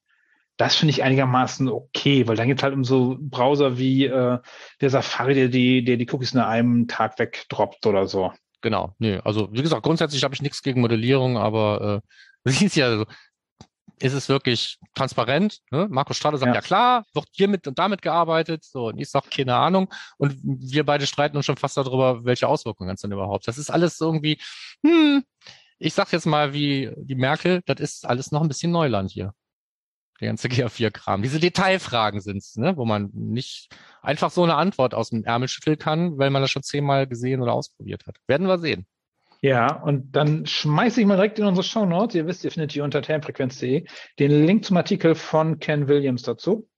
Das finde ich einigermaßen okay, weil dann geht es halt um so Browser wie äh, der Safari, der die, der die Cookies nach einem Tag wegdroppt oder so. Genau, nee, also wie gesagt, grundsätzlich habe ich nichts gegen Modellierung, aber äh, siehst ja, also, ist es wirklich transparent? Ne? Markus Strade sagt, ja. ja. klar, wird hiermit und damit gearbeitet, so, und ich sage, keine Ahnung. Und wir beide streiten uns schon fast darüber, welche Auswirkungen hat es denn überhaupt. Das ist alles irgendwie, hm, ich sag jetzt mal wie die Merkel, das ist alles noch ein bisschen Neuland hier. Der ganze GA4-Kram. Diese Detailfragen sind's, ne, wo man nicht einfach so eine Antwort aus dem Ärmel schütteln kann, weil man das schon zehnmal gesehen oder ausprobiert hat. Werden wir sehen. Ja, und dann schmeiße ich mal direkt in unsere Show Notes. Ihr wisst, ihr findet hier unter termfrequenz.de den Link zum Artikel von Ken Williams dazu,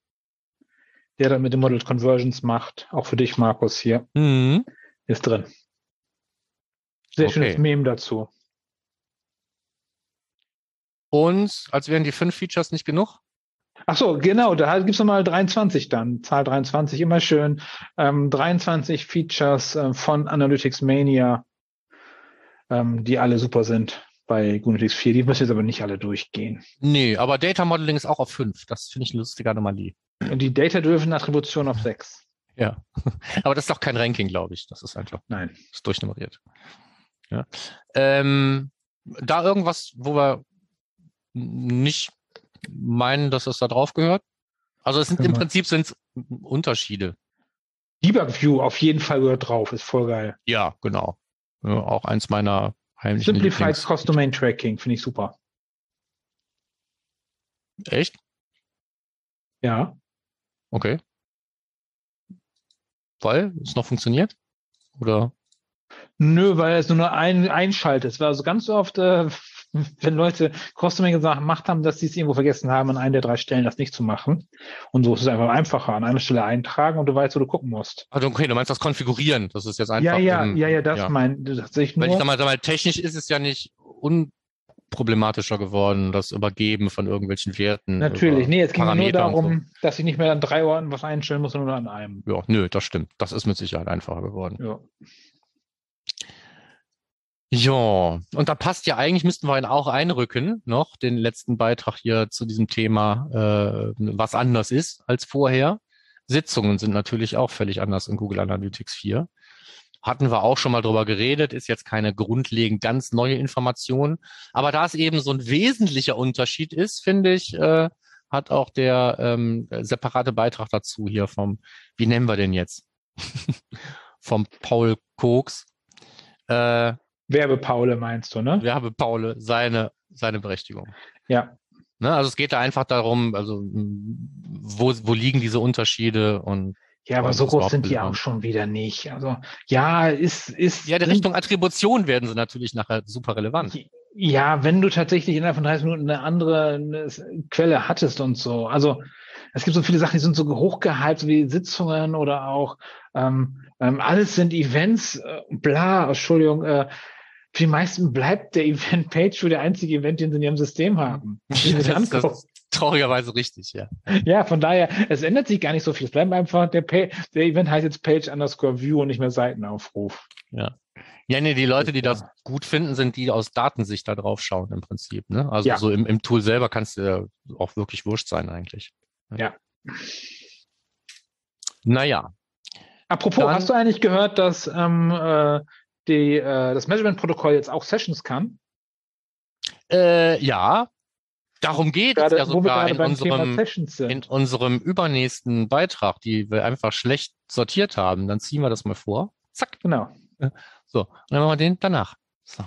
der dann mit den Model Conversions macht. Auch für dich, Markus, hier. Mhm. Ist drin. Sehr okay. schönes Meme dazu. Und als wären die fünf Features nicht genug? Ach so, genau, da gibt es nochmal 23 dann. Zahl 23, immer schön. Ähm, 23 Features äh, von Analytics Mania, ähm, die alle super sind bei Gunetix 4. Die müssen jetzt aber nicht alle durchgehen. Nee, aber Data Modeling ist auch auf 5. Das finde ich eine lustige Anomalie. Und die Data-Driven Attribution auf 6. Ja, aber das ist doch kein Ranking, glaube ich. Das ist einfach. Nein. Das ist durchnummeriert. Ja. Ähm, da irgendwas, wo wir nicht meinen, dass es da drauf gehört. Also es sind genau. im Prinzip sind Unterschiede. Debug View auf jeden Fall gehört drauf, ist voll geil. Ja, genau. Ja, auch eins meiner heimlichen Simplified Cross Domain Tracking finde ich super. Echt? Ja. Okay. Weil es noch funktioniert? Oder? Nö, weil es nur noch ein, einschaltet. Es war also ganz oft, äh, wenn Leute Cross-Domain gemacht haben, dass sie es irgendwo vergessen haben, an einer der drei Stellen das nicht zu machen. Und so ist es einfach einfacher. An einer Stelle eintragen und du weißt, wo du gucken musst. Also okay, du meinst das Konfigurieren. Das ist jetzt einfach. Ja, ja, im, ja, ja, das ja. mein, das sehe ich nur. Wenn ich sag mal, sag mal, technisch ist es ja nicht unproblematischer geworden, das Übergeben von irgendwelchen Werten. Natürlich, nee, es ging nur darum, so. dass ich nicht mehr an drei Orten was einstellen muss, sondern nur an einem. Ja, nö, das stimmt. Das ist mit Sicherheit einfacher geworden. Ja. Ja, und da passt ja eigentlich, müssten wir ihn auch einrücken, noch den letzten Beitrag hier zu diesem Thema, äh, was anders ist als vorher. Sitzungen sind natürlich auch völlig anders in Google Analytics 4. Hatten wir auch schon mal drüber geredet, ist jetzt keine grundlegend ganz neue Information. Aber da es eben so ein wesentlicher Unterschied ist, finde ich, äh, hat auch der ähm, separate Beitrag dazu hier vom, wie nennen wir den jetzt? vom Paul Koks. Äh, Werbepaule meinst du, ne? Werbepaule, seine, seine Berechtigung. Ja. Ne, also es geht da einfach darum, also wo, wo liegen diese Unterschiede und ja, aber so groß sind die auch schon wieder nicht. Also ja, ist ist ja, die Richtung Attribution werden sie natürlich nachher super relevant. Ja, wenn du tatsächlich innerhalb von 30 Minuten eine andere eine Quelle hattest und so. Also es gibt so viele Sachen, die sind so hochgehypt wie Sitzungen oder auch ähm, ähm, alles sind Events, äh, bla, Entschuldigung, äh, für die meisten bleibt der Event-Page für der einzige Event, den sie in ihrem System haben. das, das ist traurigerweise richtig, ja. Ja, von daher, es ändert sich gar nicht so viel. Es bleibt einfach, der, Pay, der Event heißt jetzt Page underscore View und nicht mehr Seitenaufruf. Ja. Ja, nee, die Leute, die das gut finden, sind die aus Datensicht da drauf schauen im Prinzip. Ne? Also ja. so im, im Tool selber kannst du ja auch wirklich wurscht sein eigentlich. Ja. Naja. Apropos, Dann, hast du eigentlich gehört, dass ähm, äh, die, äh, das Measurement-Protokoll jetzt auch Sessions kann? Äh, ja, darum geht gerade, es ja sogar in unserem, in unserem übernächsten Beitrag, die wir einfach schlecht sortiert haben. Dann ziehen wir das mal vor. Zack. Genau. So, und dann machen wir den danach. So.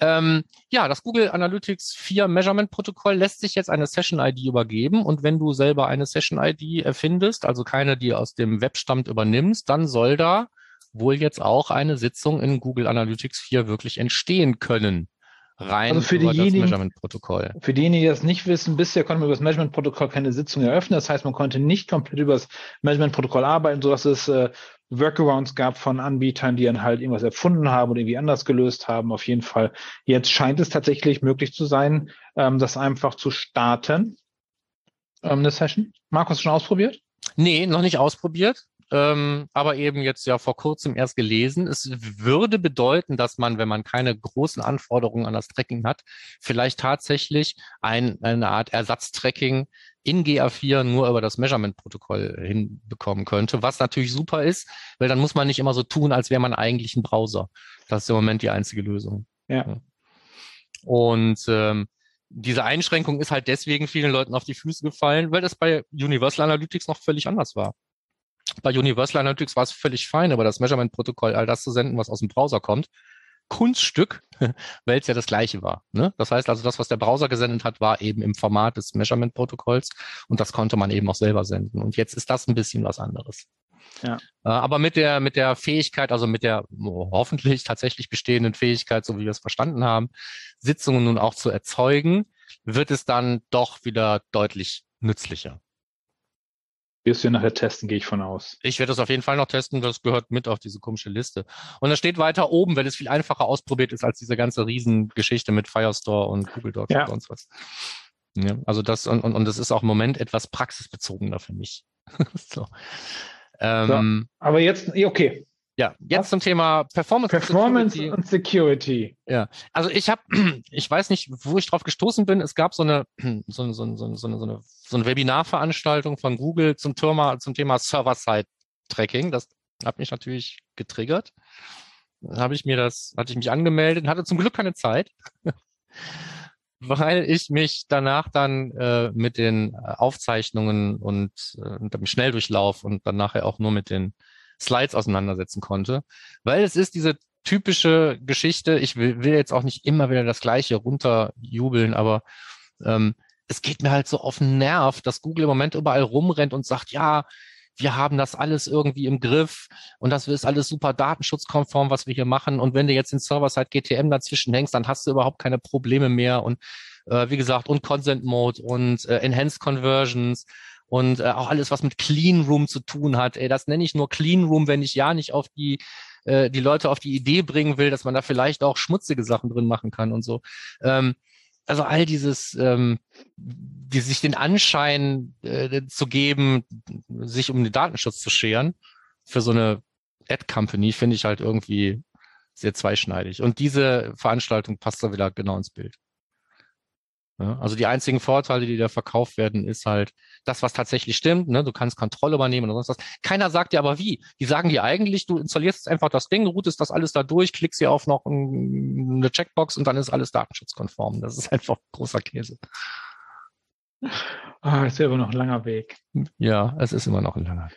Ähm, ja, das Google Analytics 4 Measurement Protokoll lässt sich jetzt eine Session ID übergeben und wenn du selber eine Session ID erfindest, also keine, die aus dem Web stammt, übernimmst, dann soll da wohl jetzt auch eine Sitzung in Google Analytics 4 wirklich entstehen können. Rein also für über das Measurement-Protokoll. Für diejenigen, die das nicht wissen, bisher konnte man über das Measurement-Protokoll keine Sitzung eröffnen. Das heißt, man konnte nicht komplett über das Measurement-Protokoll arbeiten, sodass es äh, Workarounds gab von Anbietern, die dann halt irgendwas erfunden haben oder irgendwie anders gelöst haben. Auf jeden Fall. Jetzt scheint es tatsächlich möglich zu sein, ähm, das einfach zu starten. Ähm, eine Session. Markus, schon ausprobiert? Nee, noch nicht ausprobiert ähm, aber eben jetzt ja vor kurzem erst gelesen. Es würde bedeuten, dass man, wenn man keine großen Anforderungen an das Tracking hat, vielleicht tatsächlich ein, eine Art Ersatztracking in GA4 nur über das Measurement-Protokoll hinbekommen könnte, was natürlich super ist, weil dann muss man nicht immer so tun, als wäre man eigentlich ein Browser. Das ist im Moment die einzige Lösung. Ja. Und ähm, diese Einschränkung ist halt deswegen vielen Leuten auf die Füße gefallen, weil das bei Universal Analytics noch völlig anders war. Bei Universal Analytics war es völlig fein, aber das Measurement-Protokoll, all das zu senden, was aus dem Browser kommt. Kunststück, weil es ja das gleiche war. Ne? Das heißt also, das, was der Browser gesendet hat, war eben im Format des Measurement-Protokolls und das konnte man eben auch selber senden. Und jetzt ist das ein bisschen was anderes. Ja. Äh, aber mit der, mit der Fähigkeit, also mit der oh, hoffentlich tatsächlich bestehenden Fähigkeit, so wie wir es verstanden haben, Sitzungen nun auch zu erzeugen, wird es dann doch wieder deutlich nützlicher. Wirst du nachher testen, gehe ich von aus. Ich werde das auf jeden Fall noch testen, das gehört mit auf diese komische Liste. Und das steht weiter oben, weil es viel einfacher ausprobiert ist als diese ganze Riesengeschichte mit Firestore und Google Docs Ja. und sonst was. Ja, also das, und, und, und das ist auch im Moment etwas praxisbezogener für mich. so. Ähm, Aber jetzt, ja, okay. Ja, jetzt Was? zum Thema Performance. Performance Security. und Security. Also ich habe, ich weiß nicht, wo ich drauf gestoßen bin. Es gab so eine, so eine, so eine, so eine, so eine, so eine, Webinarveranstaltung von Google zum Thema, zum Thema Server-Side-Tracking. Das hat mich natürlich getriggert. Dann habe ich mir das, hatte ich mich angemeldet, hatte zum Glück keine Zeit, weil ich mich danach dann äh, mit den Aufzeichnungen und äh, dem Schnelldurchlauf und dann nachher auch nur mit den Slides auseinandersetzen konnte, weil es ist diese typische Geschichte. Ich will, will jetzt auch nicht immer wieder das Gleiche runterjubeln, aber ähm, es geht mir halt so auf den Nerv, dass Google im Moment überall rumrennt und sagt, ja, wir haben das alles irgendwie im Griff und das ist alles super datenschutzkonform, was wir hier machen. Und wenn du jetzt in Server-Side GTM dazwischen hängst, dann hast du überhaupt keine Probleme mehr. Und äh, wie gesagt, und Consent Mode und äh, Enhanced Conversions und äh, auch alles, was mit Clean Room zu tun hat. Ey, das nenne ich nur Clean Room, wenn ich ja nicht auf die äh, die Leute auf die Idee bringen will, dass man da vielleicht auch schmutzige Sachen drin machen kann und so. Ähm, also all dieses, ähm, die sich den Anschein äh, zu geben, sich um den Datenschutz zu scheren für so eine Ad-Company, finde ich halt irgendwie sehr zweischneidig. Und diese Veranstaltung passt da wieder genau ins Bild. Ja, also die einzigen Vorteile, die da verkauft werden, ist halt das, was tatsächlich stimmt. Ne? Du kannst Kontrolle übernehmen oder sonst was. Keiner sagt dir aber wie. Die sagen dir eigentlich, du installierst einfach das Ding, routest das alles da durch, klickst hier auf noch ein, eine Checkbox und dann ist alles datenschutzkonform. Das ist einfach großer Käse. Ah, das wäre aber noch ein langer Weg. Ja, es ist immer noch ein langer.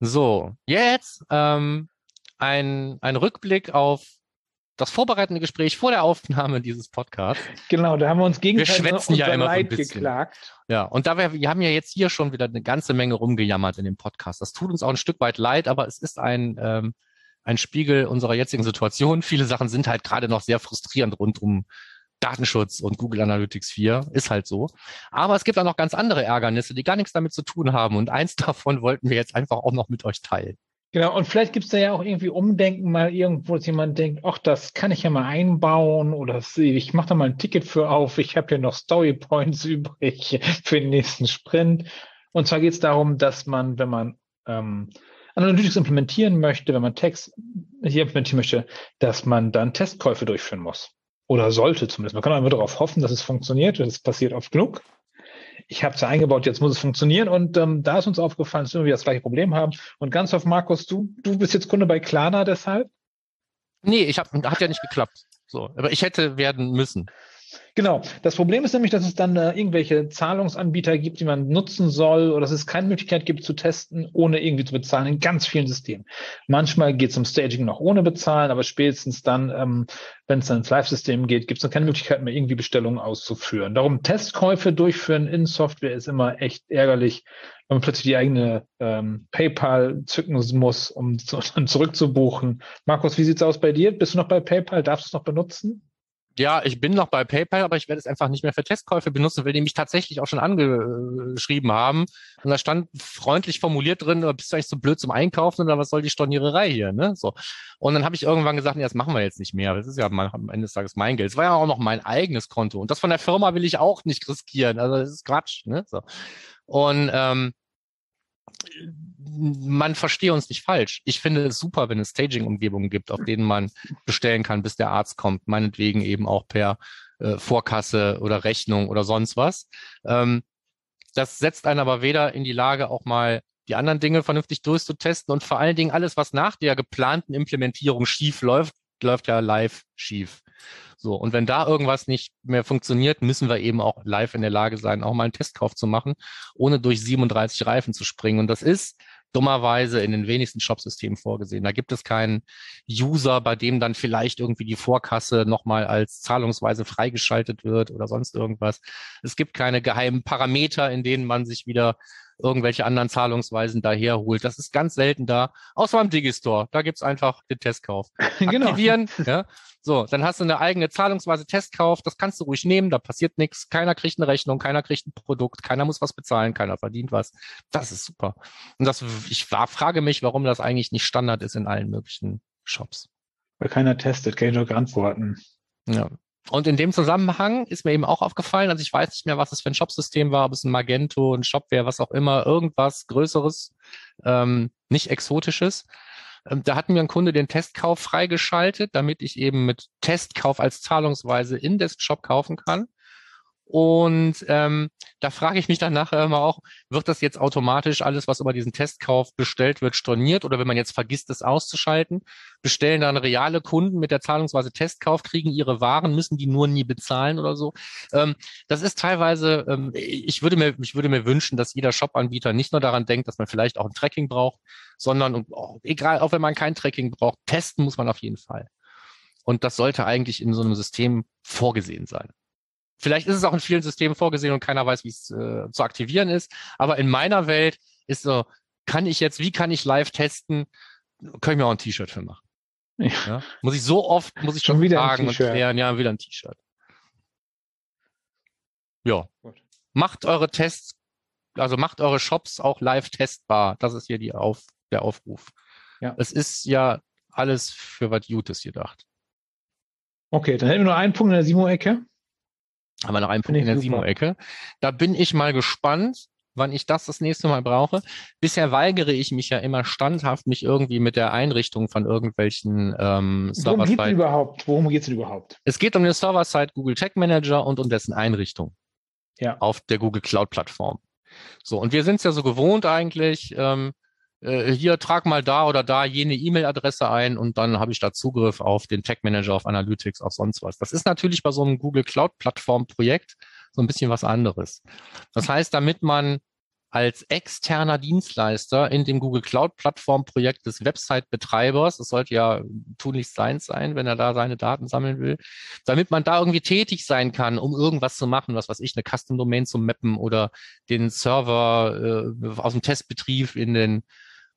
So, jetzt ähm, ein, ein Rückblick auf das vorbereitende Gespräch vor der Aufnahme dieses Podcasts. Genau, da haben wir uns gegenseitig schwätzen unser ja immer so ein Leid bisschen. geklagt. Ja, und da wir, wir haben ja jetzt hier schon wieder eine ganze Menge rumgejammert in dem Podcast. Das tut uns auch ein Stück weit leid, aber es ist ein, ähm, ein Spiegel unserer jetzigen Situation. Viele Sachen sind halt gerade noch sehr frustrierend rund um Datenschutz und Google Analytics 4. Ist halt so. Aber es gibt auch noch ganz andere Ärgernisse, die gar nichts damit zu tun haben. Und eins davon wollten wir jetzt einfach auch noch mit euch teilen. Genau, und vielleicht gibt es da ja auch irgendwie Umdenken, mal irgendwo, dass jemand denkt, ach, das kann ich ja mal einbauen oder ich mache da mal ein Ticket für auf, ich habe hier noch Story Points übrig für den nächsten Sprint. Und zwar geht es darum, dass man, wenn man ähm, Analytics implementieren möchte, wenn man Text hier implementieren möchte, dass man dann Testkäufe durchführen muss. Oder sollte zumindest. Man kann einfach darauf hoffen, dass es funktioniert. Das passiert oft genug. Ich habe es ja eingebaut, jetzt muss es funktionieren. Und ähm, da ist uns aufgefallen, dass wir das gleiche Problem haben. Und ganz auf Markus, du, du bist jetzt Kunde bei Klarna deshalb? Nee, ich hab, hat ja nicht geklappt. So, aber ich hätte werden müssen. Genau. Das Problem ist nämlich, dass es dann äh, irgendwelche Zahlungsanbieter gibt, die man nutzen soll, oder dass es keine Möglichkeit gibt zu testen, ohne irgendwie zu bezahlen in ganz vielen Systemen. Manchmal geht es um Staging noch ohne bezahlen, aber spätestens dann, ähm, wenn es dann ins Live-System geht, gibt es dann keine Möglichkeit mehr, irgendwie Bestellungen auszuführen. Darum Testkäufe durchführen in Software ist immer echt ärgerlich, wenn man plötzlich die eigene ähm, PayPal zücken muss, um zu, dann zurückzubuchen. Markus, wie sieht's aus bei dir? Bist du noch bei PayPal? Darfst du es noch benutzen? Ja, ich bin noch bei PayPal, aber ich werde es einfach nicht mehr für Testkäufe benutzen, weil die mich tatsächlich auch schon angeschrieben haben. Und da stand freundlich formuliert drin, bist du eigentlich so blöd zum Einkaufen oder was soll die Storniererei hier, ne? So. Und dann habe ich irgendwann gesagt, nee, das machen wir jetzt nicht mehr. Das ist ja mein, am Ende des Tages mein Geld. Es war ja auch noch mein eigenes Konto. Und das von der Firma will ich auch nicht riskieren. Also das ist Quatsch, ne? So. Und ähm, man verstehe uns nicht falsch. Ich finde es super, wenn es Staging-Umgebungen gibt, auf denen man bestellen kann, bis der Arzt kommt. Meinetwegen eben auch per äh, Vorkasse oder Rechnung oder sonst was. Ähm, das setzt einen aber weder in die Lage, auch mal die anderen Dinge vernünftig durchzutesten und vor allen Dingen alles, was nach der geplanten Implementierung schief läuft, läuft ja live schief. So, und wenn da irgendwas nicht mehr funktioniert, müssen wir eben auch live in der Lage sein, auch mal einen Testkauf zu machen, ohne durch 37 Reifen zu springen. Und das ist dummerweise in den wenigsten Shopsystemen vorgesehen. Da gibt es keinen User, bei dem dann vielleicht irgendwie die Vorkasse nochmal als Zahlungsweise freigeschaltet wird oder sonst irgendwas. Es gibt keine geheimen Parameter, in denen man sich wieder irgendwelche anderen Zahlungsweisen daherholt. Das ist ganz selten da, außer beim Digistore. Da gibt's einfach den Testkauf. Genau. Aktivieren, ja. So, dann hast du eine eigene Zahlungsweise Testkauf, das kannst du ruhig nehmen, da passiert nichts, keiner kriegt eine Rechnung, keiner kriegt ein Produkt, keiner muss was bezahlen, keiner verdient was. Das ist super. Und das, ich war, frage mich, warum das eigentlich nicht Standard ist in allen möglichen Shops. Weil keiner testet, kann ich doch antworten. Ja. Und in dem Zusammenhang ist mir eben auch aufgefallen, also ich weiß nicht mehr, was es für ein Shopsystem war, ob es ein Magento, ein Shopware, was auch immer, irgendwas Größeres, ähm, nicht Exotisches. Ähm, da hatten wir einen Kunde den Testkauf freigeschaltet, damit ich eben mit Testkauf als Zahlungsweise in des Shop kaufen kann. Und ähm, da frage ich mich dann nachher immer auch, wird das jetzt automatisch alles, was über diesen Testkauf bestellt wird, storniert? Oder wenn man jetzt vergisst, es auszuschalten, bestellen dann reale Kunden mit der Zahlungsweise Testkauf, kriegen ihre Waren, müssen die nur nie bezahlen oder so. Ähm, das ist teilweise, ähm, ich würde mir, ich würde mir wünschen, dass jeder Shop-Anbieter nicht nur daran denkt, dass man vielleicht auch ein Tracking braucht, sondern auch, egal, auch wenn man kein Tracking braucht, testen muss man auf jeden Fall. Und das sollte eigentlich in so einem System vorgesehen sein. Vielleicht ist es auch in vielen Systemen vorgesehen und keiner weiß, wie es äh, zu aktivieren ist. Aber in meiner Welt ist so, kann ich jetzt, wie kann ich live testen? Kann ich mir auch ein T-Shirt für machen. Ja. ja. Muss ich so oft, muss ich schon, schon wieder fragen und klären, ja, wieder ein T-Shirt. Ja. Gut. Macht eure Tests, also macht eure Shops auch live testbar. Das ist hier die Auf, der Aufruf. Ja. Es ist ja alles für was Gutes gedacht. Okay, dann hätten wir nur einen Punkt in der Simo-Ecke haben wir noch einen Punkt in der Simo-Ecke. Da bin ich mal gespannt, wann ich das das nächste Mal brauche. Bisher weigere ich mich ja immer standhaft, mich irgendwie mit der Einrichtung von irgendwelchen ähm, Worum geht es überhaupt? Worum geht es überhaupt? Es geht um den Server-Side Google Tag Manager und um dessen Einrichtung ja. auf der Google Cloud Plattform. So, und wir sind es ja so gewohnt eigentlich, ähm, äh, hier trag mal da oder da jene E-Mail-Adresse ein und dann habe ich da Zugriff auf den Tag Manager, auf Analytics, auf sonst was. Das ist natürlich bei so einem Google Cloud Plattform Projekt so ein bisschen was anderes. Das heißt, damit man als externer Dienstleister in dem Google Cloud Plattform Projekt des Website-Betreibers, das sollte ja tunlichst sein sein, wenn er da seine Daten sammeln will, damit man da irgendwie tätig sein kann, um irgendwas zu machen, was weiß ich, eine Custom Domain zu mappen oder den Server äh, aus dem Testbetrieb in den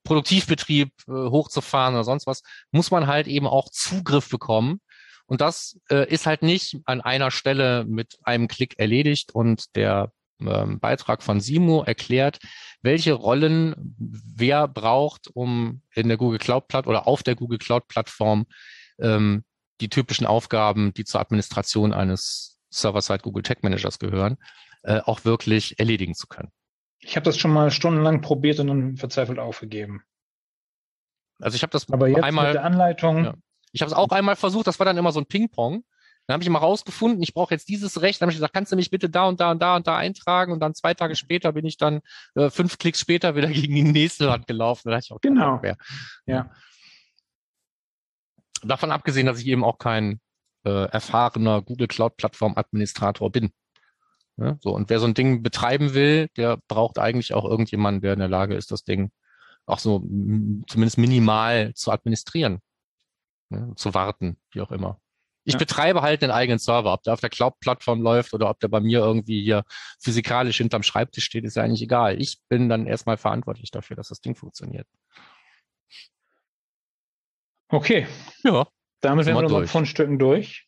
Produktivbetrieb äh, hochzufahren oder sonst was, muss man halt eben auch Zugriff bekommen. Und das äh, ist halt nicht an einer Stelle mit einem Klick erledigt und der ähm, Beitrag von Simo erklärt, welche Rollen wer braucht, um in der Google Cloud Plattform oder auf der Google Cloud Plattform ähm, die typischen Aufgaben, die zur Administration eines Server-Side Google Tag Managers gehören, äh, auch wirklich erledigen zu können. Ich habe das schon mal stundenlang probiert und dann verzweifelt aufgegeben. Also ich habe das Aber jetzt einmal mit der Anleitung. Ja. Ich habe es auch einmal versucht, das war dann immer so ein Ping-Pong. Dann habe ich mal rausgefunden, ich brauche jetzt dieses Recht. Dann habe ich gesagt, kannst du mich bitte da und da und da und da eintragen? Und dann zwei Tage später bin ich dann äh, fünf Klicks später wieder gegen die nächste Hand gelaufen. Da ich auch genau. Ja. Davon abgesehen, dass ich eben auch kein äh, erfahrener Google Cloud Plattform Administrator bin. Ja, so, und wer so ein Ding betreiben will, der braucht eigentlich auch irgendjemanden, der in der Lage ist, das Ding auch so zumindest minimal zu administrieren, ja, zu warten, wie auch immer. Ich ja. betreibe halt einen eigenen Server. Ob der auf der Cloud-Plattform läuft oder ob der bei mir irgendwie hier physikalisch hinterm Schreibtisch steht, ist ja eigentlich egal. Ich bin dann erstmal verantwortlich dafür, dass das Ding funktioniert. Okay. Ja. Damit sind wir nochmal von Stücken durch.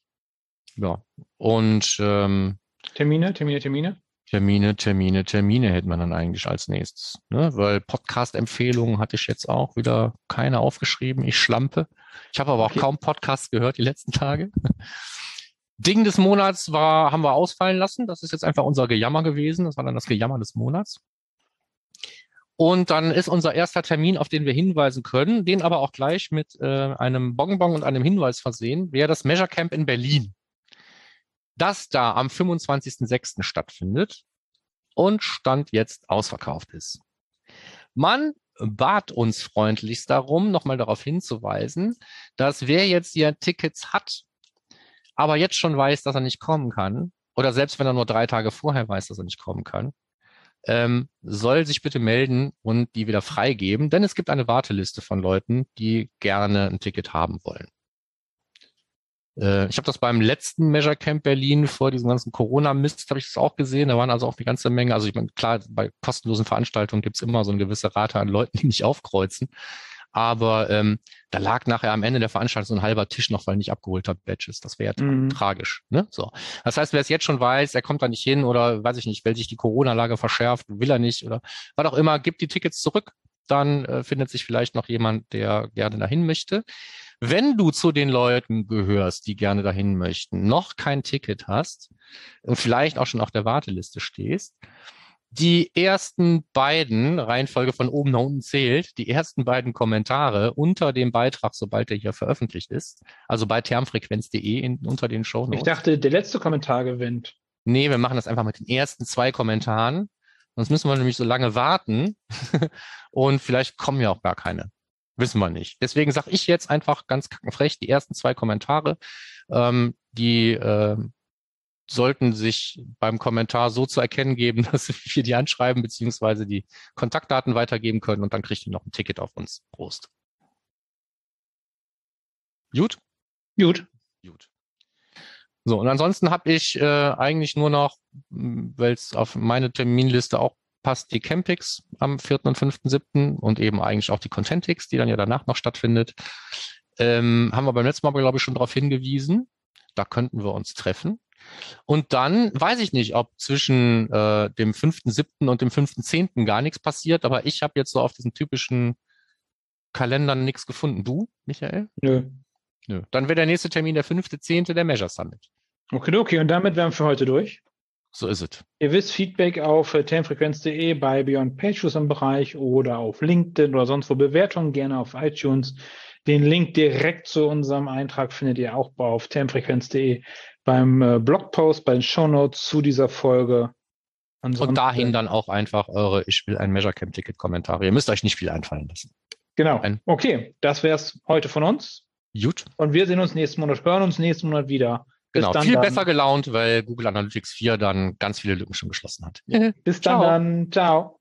Ja. Und ähm, Termine, Termine, Termine? Termine, Termine, Termine hätte man dann eigentlich als nächstes. Ne? Weil Podcast-Empfehlungen hatte ich jetzt auch wieder keine aufgeschrieben. Ich schlampe. Ich habe aber auch okay. kaum Podcasts gehört die letzten Tage. Ding des Monats war, haben wir ausfallen lassen. Das ist jetzt einfach unser Gejammer gewesen. Das war dann das Gejammer des Monats. Und dann ist unser erster Termin, auf den wir hinweisen können, den aber auch gleich mit äh, einem Bonbon und einem Hinweis versehen, wäre das Measure Camp in Berlin. Das da am 25.06. stattfindet und Stand jetzt ausverkauft ist. Man bat uns freundlichst darum, nochmal darauf hinzuweisen, dass wer jetzt hier Tickets hat, aber jetzt schon weiß, dass er nicht kommen kann, oder selbst wenn er nur drei Tage vorher weiß, dass er nicht kommen kann, ähm, soll sich bitte melden und die wieder freigeben, denn es gibt eine Warteliste von Leuten, die gerne ein Ticket haben wollen. Äh, ich habe das beim letzten Measure Camp Berlin vor diesem ganzen Corona-Mist, habe ich das auch gesehen. Da waren also auch eine ganze Menge. Also ich meine, klar, bei kostenlosen Veranstaltungen gibt es immer so eine gewisse Rate an Leuten, die nicht aufkreuzen. Aber ähm, da lag nachher am Ende der Veranstaltung so ein halber Tisch noch, weil nicht abgeholt hat Badges. Das wäre ja mhm. tragisch. Ne? So. Das heißt, wer es jetzt schon weiß, er kommt da nicht hin oder weiß ich nicht, weil sich die Corona-Lage verschärft, will er nicht oder was auch immer, gibt die Tickets zurück. Dann äh, findet sich vielleicht noch jemand, der gerne dahin möchte. Wenn du zu den Leuten gehörst, die gerne dahin möchten, noch kein Ticket hast und vielleicht auch schon auf der Warteliste stehst, die ersten beiden, Reihenfolge von oben nach unten zählt, die ersten beiden Kommentare unter dem Beitrag, sobald der hier veröffentlicht ist, also bei termfrequenz.de unter den Show Notes. Ich dachte, der letzte Kommentar gewinnt. Nee, wir machen das einfach mit den ersten zwei Kommentaren. Sonst müssen wir nämlich so lange warten und vielleicht kommen ja auch gar keine. Wissen wir nicht. Deswegen sage ich jetzt einfach ganz kackenfrech die ersten zwei Kommentare, ähm, die äh, sollten sich beim Kommentar so zu erkennen geben, dass wir die anschreiben beziehungsweise die Kontaktdaten weitergeben können und dann kriegt ihr noch ein Ticket auf uns. Prost. Gut? Gut. Gut. So, und ansonsten habe ich äh, eigentlich nur noch, weil es auf meine Terminliste auch passt die Campix am 4. und 5.7. und eben eigentlich auch die Contentix, die dann ja danach noch stattfindet. Ähm, haben wir beim letzten Mal, glaube ich, schon darauf hingewiesen. Da könnten wir uns treffen. Und dann weiß ich nicht, ob zwischen äh, dem 5.7. und dem 5.10. gar nichts passiert, aber ich habe jetzt so auf diesen typischen Kalendern nichts gefunden. Du, Michael? Nö. Nö. Dann wäre der nächste Termin der 5.10. der Measure Summit. Okay, okay. Und damit wären wir für heute durch. So ist es. Ihr wisst, Feedback auf äh, termfrequenz.de bei Beyond Pages im Bereich oder auf LinkedIn oder sonst wo Bewertungen gerne auf iTunes. Den Link direkt zu unserem Eintrag findet ihr auch auf termfrequenz.de beim äh, Blogpost, bei den Shownotes zu dieser Folge. Ansonsten, Und dahin dann auch einfach eure Ich will ein Measure Camp Ticket Kommentare. Ihr müsst euch nicht viel einfallen lassen. Genau. Ein okay, das wäre es heute von uns. Gut. Und wir sehen uns nächsten Monat, hören uns nächsten Monat wieder. Genau, viel dann. besser gelaunt, weil Google Analytics 4 dann ganz viele Lücken schon geschlossen hat. Bis dann, dann. Ciao.